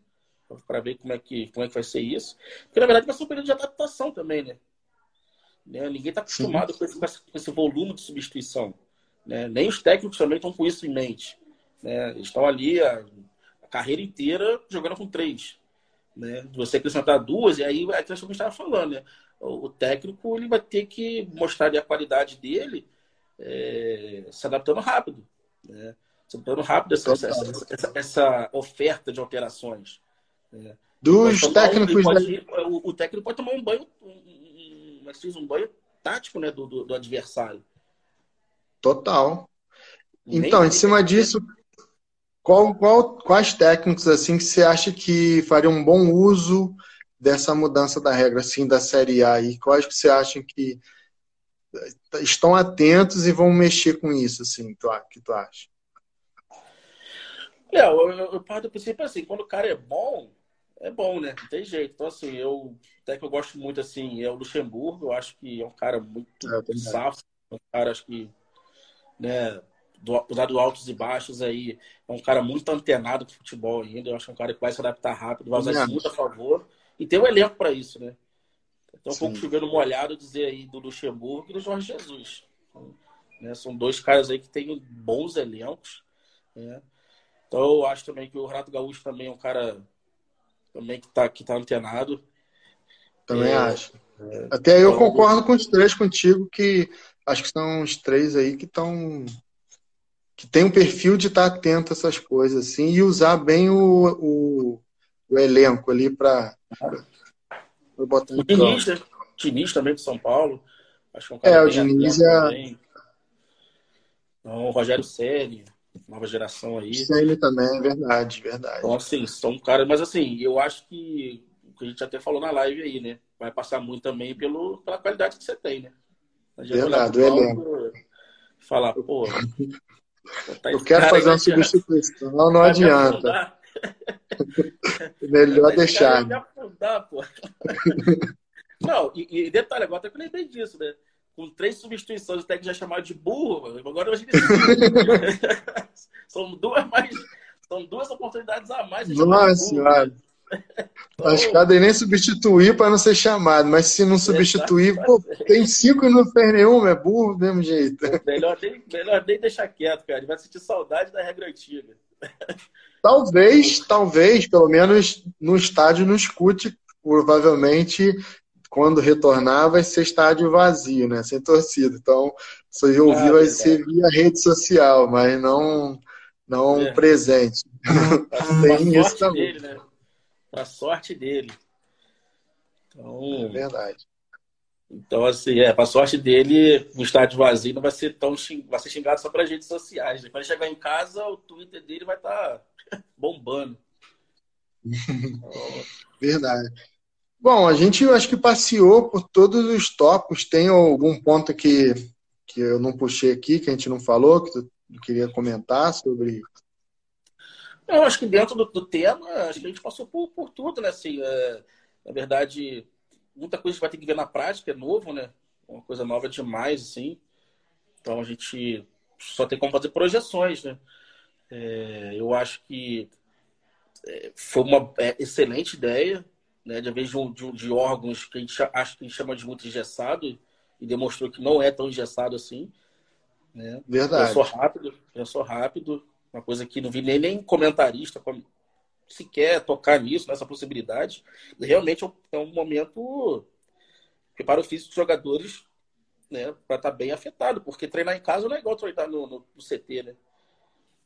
Para ver como é, que, como é que vai ser isso. Porque na verdade vai ser um período de adaptação também, né? Né? Ninguém está acostumado com esse, com esse, volume de substituição. Né? Nem os técnicos também estão com isso em mente. Né? Eles estão ali a, a, carreira inteira jogando com três. Né? Você acrescentar duas, e aí é aquilo que a gente estava falando. Né? O, o, técnico ele vai ter que mostrar a qualidade dele é, se adaptando rápido. Né? Se adaptando rápido essa, essa, essa, essa oferta de alterações. Né? Dos técnicos. Pode, o, o, técnico pode tomar um banho, um, um, um, um banho tático né, do, do, do adversário. Total. Então, em cima disso, qual, qual, quais técnicos assim que você acha que fariam um bom uso dessa mudança da regra assim da Série A e quais que você acha que estão atentos e vão mexer com isso assim, tu, que tu acha? É, eu, eu, eu parto do princípio assim, quando o cara é bom, é bom, né? Não tem jeito. Então, assim, eu até que eu gosto muito, assim, é o Luxemburgo. Eu acho que é um cara muito é, safo. Um cara, acho que, né, do, apesar dos altos e baixos aí, é um cara muito antenado com futebol ainda. Eu acho é um cara que vai se adaptar rápido, vai usar isso muito a favor. E tem um elenco para isso, né? Então, um pouco chovendo molhado dizer aí do Luxemburgo e do Jorge Jesus. Né? São dois caras aí que têm bons elencos. Né? Então, eu acho também que o Renato Gaúcho também é um cara também que está que tá antenado. Também é, acho. É, Até eu então, concordo com os três contigo, que acho que são os três aí que estão que tem um perfil de estar atento a essas coisas assim e usar bem o, o, o elenco ali para o Diniz, né? Diniz também de São Paulo. Acho que é um cara é, o Diniz é... Então, o Rogério Ceni, nova geração aí. Ceni também, é verdade, verdade. Então, assim, são caras, mas assim, eu acho que o que a gente até falou na live aí, né? Vai passar muito também pelo, pela qualidade que você tem, né? Verdade, o elenco. Falar, pô. Tá eu quero fazer uma substituição, não, não adianta. Melhor deixar. Afundar, não, e, e detalhe, agora até que eu lembrei disso, né? Com três substituições, até que já chamado de burro. Agora imagina são duas mais, são duas oportunidades a mais. Nossa senhora. Então, Acho que nem substituir para não ser chamado, mas se não substituir, pô, tem cinco e não fez nenhum, é burro do mesmo jeito. Melhor nem, melhor nem deixar quieto, cara. Ele vai sentir saudade da regra antiga. Talvez, talvez, pelo menos no estádio não escute, provavelmente quando retornar vai ser estádio vazio, né? Sem torcida. Então, se eu ouvir, ah, vai ser via rede social, mas não, não é. presente. Tem isso também. Dele, né? Pra sorte dele. Então, é verdade. Então, assim, é, pra sorte dele, o estádio vazio não vai ser tão xing... vai ser xingado só para redes sociais. Né? Quando chegar em casa, o Twitter dele vai estar tá bombando. Verdade. Bom, a gente acho que passeou por todos os tópicos. Tem algum ponto que, que eu não puxei aqui, que a gente não falou, que tu queria comentar sobre? Eu acho que dentro do, do tema, acho que a gente passou por, por tudo, né? Assim, é, na verdade, muita coisa a gente vai ter que ver na prática, é novo, né? Uma coisa nova demais, assim. Então a gente só tem como fazer projeções, né? É, eu acho que é, foi uma é, excelente ideia né, de vez de, de, de, órgãos que a gente acha que a gente chama de muito engessado e demonstrou que não é tão engessado assim. Né? Verdade. Pensou rápido, pensou rápido, uma coisa que não vi nem, nem comentarista sequer tocar nisso, nessa possibilidade. Realmente é um, é um momento que para o físico dos jogadores né, para estar tá bem afetado, porque treinar em casa não é igual treinar no, no, no CT, né?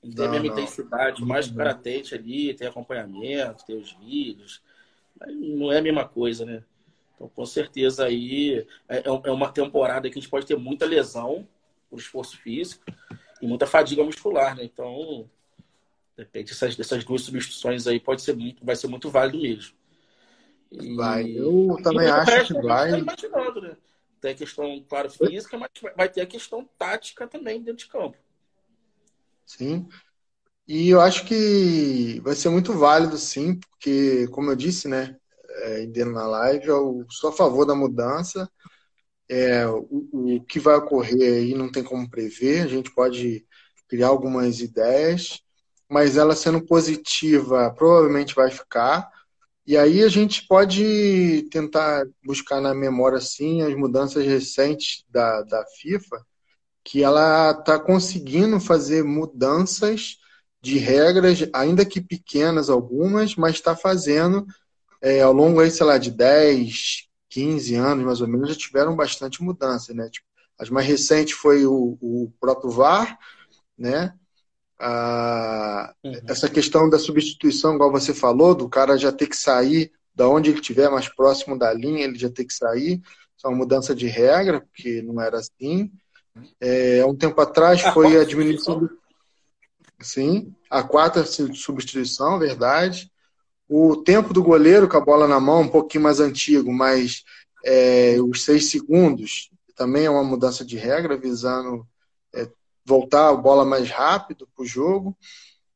Não tem a mesma não. intensidade, mais cara tente ali, tem acompanhamento, tem os vídeos, não é a mesma coisa, né? Então, com certeza aí é, é, é uma temporada que a gente pode ter muita lesão por esforço físico e muita fadiga muscular, né? Então, de repente, essas, dessas duas substituições aí pode ser muito, vai ser muito válido mesmo. E, vai, eu também acho que vai. Tá né? Tem a questão, claro, física, mas vai ter a questão tática também dentro de campo. Sim. E eu acho que vai ser muito válido, sim, porque, como eu disse, né, é, dentro na live, eu sou a favor da mudança. É, o, o que vai ocorrer aí não tem como prever, a gente pode criar algumas ideias, mas ela sendo positiva, provavelmente vai ficar. E aí a gente pode tentar buscar na memória, sim, as mudanças recentes da, da FIFA, que ela está conseguindo fazer mudanças de regras, ainda que pequenas algumas, mas está fazendo é, ao longo aí, sei lá, de 10, 15 anos mais ou menos, já tiveram bastante mudança, né? Tipo, as mais recentes foi o, o próprio VAR, né? Ah, uhum. Essa questão da substituição, igual você falou, do cara já ter que sair da onde ele estiver mais próximo da linha, ele já ter que sair. Isso é uma mudança de regra, porque não era assim. É, um tempo atrás ah, foi a diminuição do Sim. A quarta substituição, verdade. O tempo do goleiro com a bola na mão, um pouquinho mais antigo, mas é, os seis segundos também é uma mudança de regra, visando é, voltar a bola mais rápido para o jogo.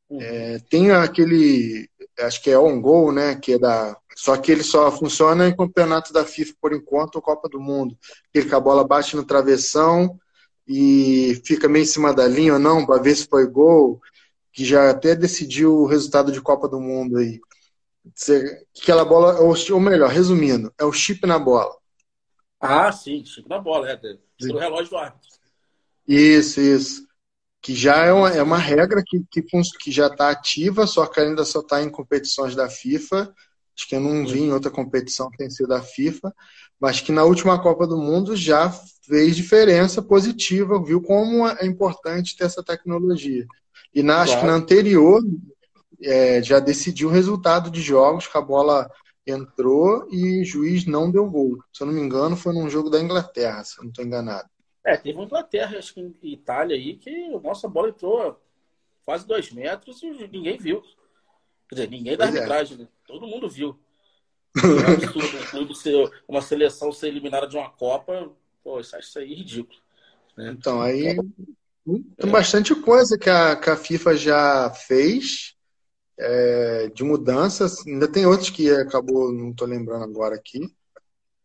Uhum. É, tem aquele, acho que é on goal, né? Que é da, só que ele só funciona em campeonato da FIFA por enquanto ou Copa do Mundo. Aquele que a bola bate no travessão e fica meio em cima da linha ou não, para ver se foi gol que já até decidiu o resultado de Copa do Mundo aí. Aquela bola, ou melhor, resumindo, é o chip na bola. Ah, sim, chip na bola, é. Do relógio do árbitro. Isso, isso. Que já é uma, é uma regra que, que, que já está ativa, só que ainda só está em competições da FIFA. Acho que eu não vi em outra competição que tem sido da FIFA, mas que na última Copa do Mundo já fez diferença positiva, viu como é importante ter essa tecnologia. E na, claro. acho que na anterior é, já decidiu o resultado de jogos que a bola entrou e o juiz não deu gol. Se eu não me engano, foi num jogo da Inglaterra, se eu não estou enganado. É, teve uma Inglaterra, acho que Itália aí, que a nossa bola entrou quase dois metros e ninguém viu. Quer dizer, ninguém da pois é. arbitragem, é. né? Todo mundo viu. É um absurdo um clube ser, uma seleção ser eliminada de uma Copa. Pô, isso isso aí ridículo. Né? Então, aí tem bastante coisa que a, que a FIFA já fez é, de mudanças. Ainda tem outros que acabou, não estou lembrando agora aqui.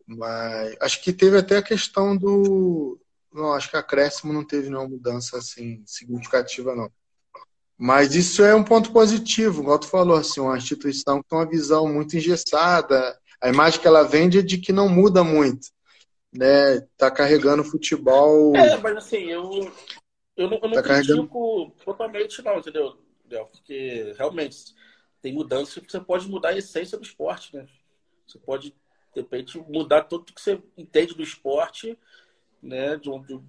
Mas acho que teve até a questão do. Não, acho que a acréscimo não teve nenhuma mudança assim significativa, não. Mas isso é um ponto positivo, igual tu falou, assim, uma instituição que tem uma visão muito engessada. A imagem que ela vende é de que não muda muito. Né? Tá carregando futebol. É, mas assim, eu, eu não, eu não tá critico totalmente, não, entendeu? Porque realmente tem mudanças que você pode mudar a essência do esporte, né? Você pode, de repente, mudar tudo que você entende do esporte, né? De, de,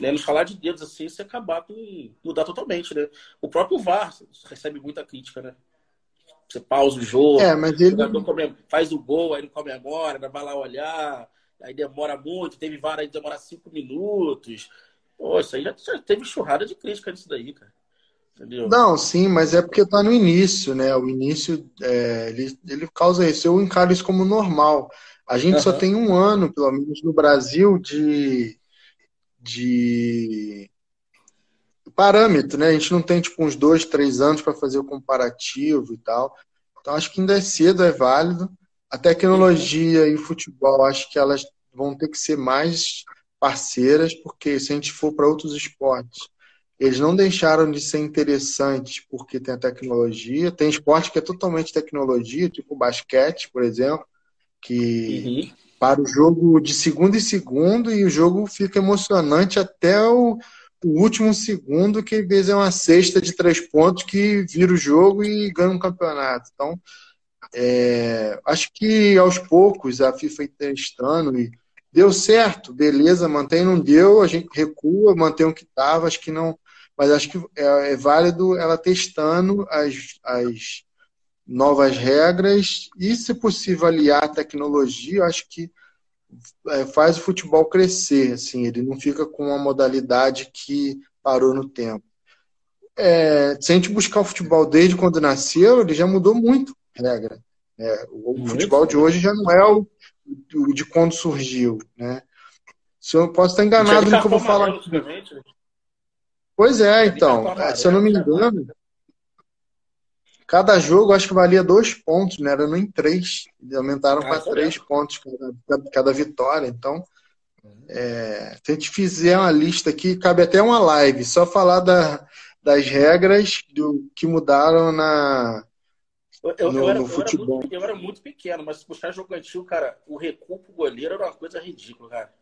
né, nos falar de dedos assim, você acabar com mudar totalmente, né? O próprio VAR recebe muita crítica, né? Você pausa o jogo, é, mas ele... faz o gol, aí não comemora, vai lá olhar, aí demora muito, teve VAR aí demora cinco minutos. Pô, isso aí já, já teve churrada de crítica nisso daí, cara. Entendeu? Não, sim, mas é porque tá no início, né? O início, é, ele, ele causa isso. Eu encaro isso como normal. A gente uhum. só tem um ano, pelo menos no Brasil, de, de parâmetro, né? A gente não tem tipo uns dois, três anos para fazer o comparativo e tal. Então acho que ainda é cedo, é válido. A tecnologia e o futebol, acho que elas vão ter que ser mais parceiras, porque se a gente for para outros esportes, eles não deixaram de ser interessantes porque tem a tecnologia. Tem esporte que é totalmente tecnologia, tipo basquete, por exemplo, que uhum para o jogo de segundo em segundo e o jogo fica emocionante até o, o último segundo, que às vezes é uma cesta de três pontos que vira o jogo e ganha um campeonato. Então, é, acho que aos poucos a FIFA testando e deu certo, beleza, mantém, não deu, a gente recua, mantém o que estava, acho que não. Mas acho que é, é válido ela testando as, as novas regras e, se possível, aliar a tecnologia, acho que é, faz o futebol crescer. Assim, ele não fica com uma modalidade que parou no tempo. É, se a gente buscar o futebol desde quando nasceu, ele já mudou muito a regra. É, o muito futebol de hoje já não é o, de quando surgiu. Né? Se eu posso estar enganado no que eu vou falar. Pois é, então. Se eu não me engano, Cada jogo acho que valia dois pontos, né? Era nem três. Aumentaram ah, para três pontos cada, cada, vitória. Então, é, se a gente fizer uma lista aqui, cabe até uma live, só falar da, das regras do que mudaram na, eu, no, eu, era, no futebol. Eu era, muito, eu era, muito, pequeno, mas se puxar jogo antigo, cara, o recuo pro goleiro era uma coisa ridícula, cara.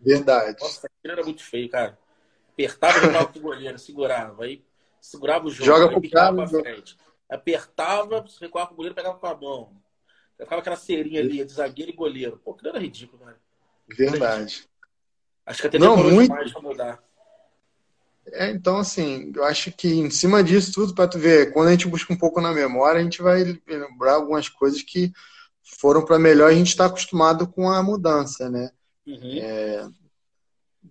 Verdade. Nossa, aquilo era muito feio, cara. Apertava o pro goleiro, segurava, aí segurava o jogo, Joga pro cara, pra frente apertava, recuava com o goleiro, pegava com a mão. Ficava aquela serinha ali de zagueiro e goleiro. Pô, que era ridículo, cara. Verdade. Acho que até não muito mais pra mudar. É, então, assim, eu acho que em cima disso tudo, para tu ver, quando a gente busca um pouco na memória, a gente vai lembrar algumas coisas que foram para melhor e a gente está acostumado com a mudança, né? Uhum. É,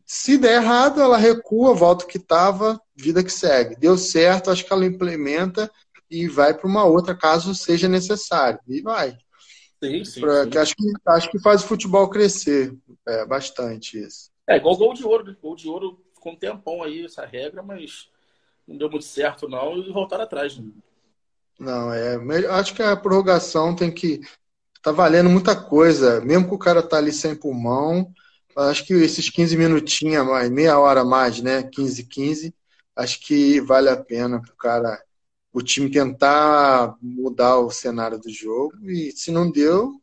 se der errado, ela recua, volta o que estava, vida que segue. Deu certo, acho que ela implementa e vai para uma outra caso seja necessário. E vai. Sim, sim, pra, sim. Que acho, que, acho que faz o futebol crescer é, bastante isso. É igual gol de ouro. Né? Gol de ouro ficou um tempão aí essa regra, mas não deu muito certo não e voltaram atrás. Né? Não, é. Acho que a prorrogação tem que. Tá valendo muita coisa. Mesmo que o cara tá ali sem pulmão, acho que esses 15 minutinhos mais, meia hora mais, né? 15, 15, acho que vale a pena pro cara o time tentar mudar o cenário do jogo e se não deu.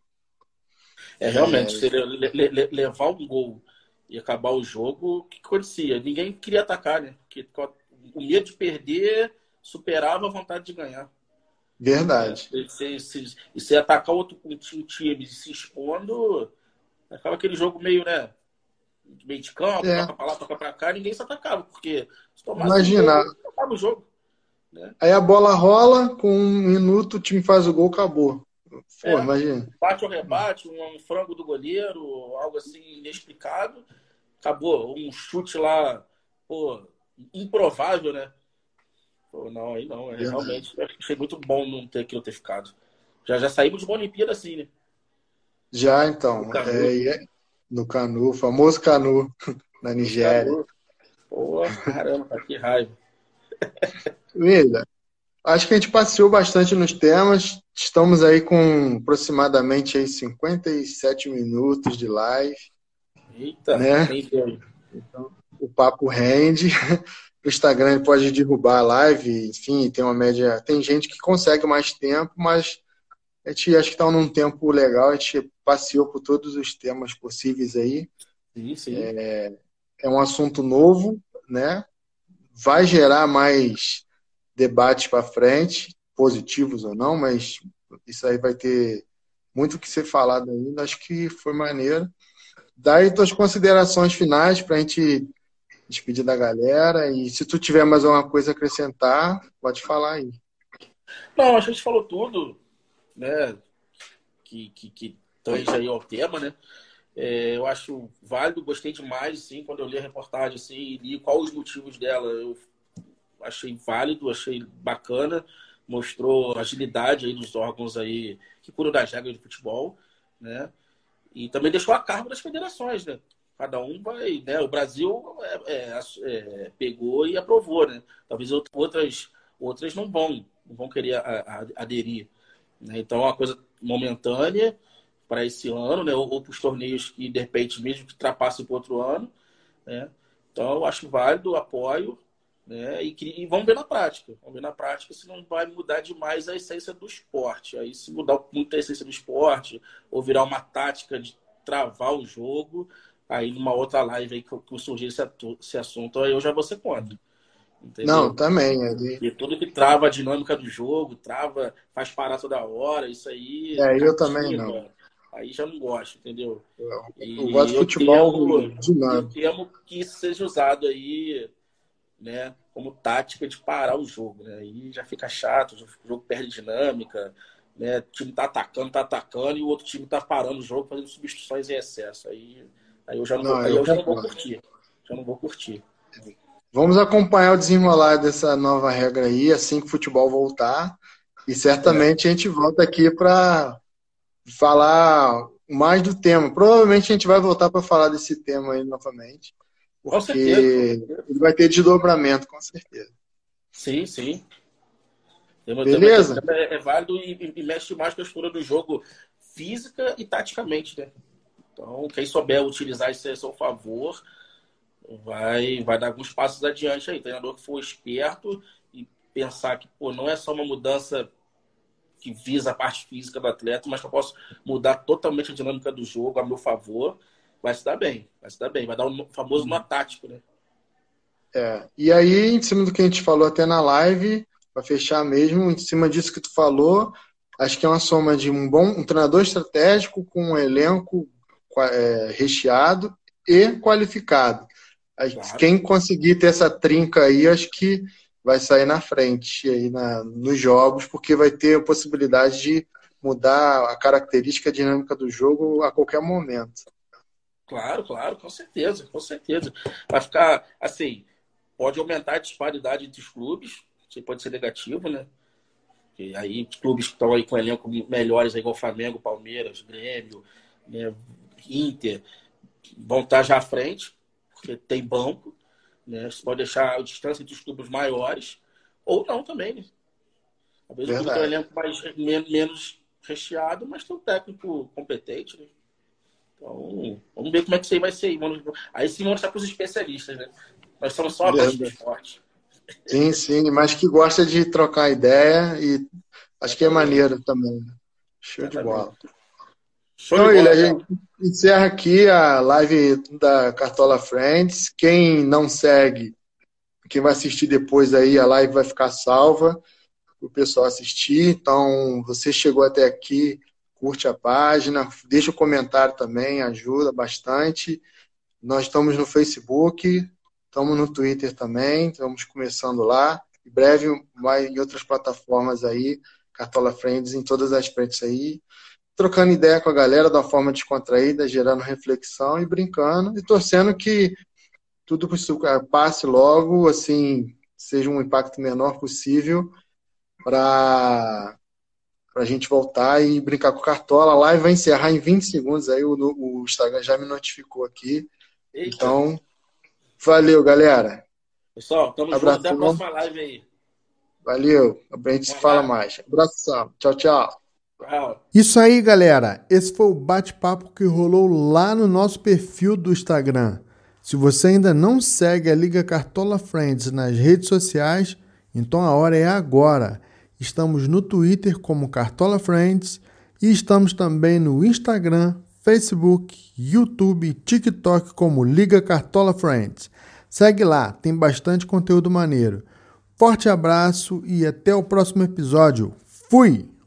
É realmente, é... levar um gol e acabar o jogo, o que acontecia? Ninguém queria atacar, né? Porque o medo de perder superava a vontade de ganhar. Verdade. É, e se, se, atacar outro time se expondo, acaba aquele jogo meio, né? Meio de campo, é. toca pra lá, toca pra cá, ninguém se atacava, porque se tomasse Imagina. Um acaba o jogo. Né? Aí a bola rola, com um minuto o time faz o gol, acabou. Pô, é, imagina. Bate ou rebate, um, um, frango do goleiro, algo assim inexplicado. Acabou. Um chute lá, pô, improvável, né? Pô, não, aí não. É, realmente, achei muito bom não ter aquilo ter ficado. Já, já saímos de uma Olimpíada assim, né? Já, então. No canu, é, no canu famoso canu, na Nigéria. Pô, caramba, que raiva. William, acho que a gente passeou bastante nos temas. Estamos aí com aproximadamente aí 57 minutos de live. Eita, né? Então, o papo rende. O Instagram pode derrubar a live, enfim, tem uma média. Tem gente que consegue mais tempo, mas a gente acho que está num tempo legal, a gente passeou por todos os temas possíveis aí. Sim, sim. É, é um assunto novo, né? Vai gerar mais debates para frente, positivos ou não, mas isso aí vai ter muito o que ser falado ainda. Acho que foi maneiro. Daí tuas considerações finais para a gente despedir da galera. E se tu tiver mais alguma coisa a acrescentar, pode falar aí. Não, a gente falou tudo, né? Que, que, que tange aí ao tema, né? É, eu acho válido, gostei demais, sim, quando eu li a reportagem, assim, e li quais os motivos dela. Eu achei válido, achei bacana, mostrou agilidade aí dos órgãos aí que curam das regras de futebol, né? E também deixou a cargo das federações, né? Cada um vai, né? O Brasil é, é, é, pegou e aprovou, né? Talvez outras, outras não vão, não vão querer a, a, aderir. Né? Então, é uma coisa momentânea para esse ano, né? Ou, ou para os torneios que, de repente, mesmo que ultrapassem para outro ano, né? Então, acho válido, apoio, né? E, e, vamos ver na prática. Vamos ver na prática se não vai mudar demais a essência do esporte. Aí, se mudar muito a essência do esporte, ou virar uma tática de travar o jogo, aí numa outra live aí que, que surgir esse, esse assunto, aí eu já vou ser contra. Entendeu? Não, também. Ali... E tudo que trava a dinâmica do jogo, trava, faz parar toda hora, isso aí. É, eu também não. Aí já não gosto, entendeu? Eu, eu gosto de futebol dinâmico. Eu temo que isso seja usado aí né, como tática de parar o jogo. Né? Aí já fica chato, o jogo perde dinâmica, né? o time tá atacando, tá atacando, e o outro time tá parando o jogo, fazendo substituições em excesso. Aí, aí eu já não, não vou, eu já não vou curtir. Já não vou curtir. Vamos acompanhar o desenrolar dessa nova regra aí, assim que o futebol voltar. E certamente é. a gente volta aqui para falar mais do tema. Provavelmente a gente vai voltar para falar desse tema aí novamente. Porque ele vai ter desdobramento, com certeza. Sim, sim. Beleza? É, é válido e, e, mexe mais com a estrutura do jogo física e taticamente, né? Então, quem souber utilizar isso a seu favor vai, vai dar alguns passos adiante aí. O treinador que for esperto e pensar que pô, não é só uma mudança que visa a parte física do atleta, mas que eu posso mudar totalmente a dinâmica do jogo a meu favor vai se dar bem, vai se dar bem, vai dar o um famoso nó tático, né? É, e aí, em cima do que a gente falou até na live, para fechar mesmo, em cima disso que tu falou, acho que é uma soma de um bom um treinador estratégico com um elenco é, recheado e qualificado. Claro. Quem conseguir ter essa trinca aí, acho que vai sair na frente aí na, nos jogos, porque vai ter a possibilidade de mudar a característica a dinâmica do jogo a qualquer momento. Claro, claro, com certeza, com certeza. Vai ficar, assim, pode aumentar a disparidade entre os clubes, isso pode ser negativo, né? E aí, clubes que estão aí com elenco melhores, igual Flamengo, Palmeiras, Grêmio, né, Inter, vão estar já à frente, porque tem banco, né? Isso pode deixar a distância entre os clubes maiores, ou não também, né? Talvez o clube tenha um elenco mais, menos recheado, mas tem um técnico competente, né? Então, vamos ver como é que isso aí vai ser. Aí sim vamos estar para os especialistas, né? Nós somos só a parte do esporte. Sim, sim, mas que gosta de trocar ideia e acho que é maneiro também. Show de bola. Show então, de bola, a gente encerra aqui a live da Cartola Friends. Quem não segue, quem vai assistir depois aí, a live vai ficar salva para o pessoal assistir. Então, você chegou até aqui, curte a página, deixa o um comentário também, ajuda bastante. Nós estamos no Facebook, estamos no Twitter também, estamos começando lá. Em breve vai em outras plataformas aí, Cartola Friends em todas as frentes aí. trocando ideia com a galera da forma descontraída, gerando reflexão e brincando e torcendo que tudo passe logo, assim, seja um impacto menor possível para a gente voltar e brincar com cartola. A live vai encerrar em 20 segundos, aí o, o Instagram já me notificou aqui. Eita. Então, valeu, galera. Pessoal, tamo junto. Até a próxima live aí. Valeu. A gente se fala mais. Abração. Tchau, tchau. Isso aí, galera. Esse foi o bate-papo que rolou lá no nosso perfil do Instagram. Se você ainda não segue a Liga Cartola Friends nas redes sociais, então a hora é agora. Estamos no Twitter como Cartola Friends e estamos também no Instagram, Facebook, YouTube e TikTok como Liga Cartola Friends. Segue lá, tem bastante conteúdo maneiro. Forte abraço e até o próximo episódio. Fui!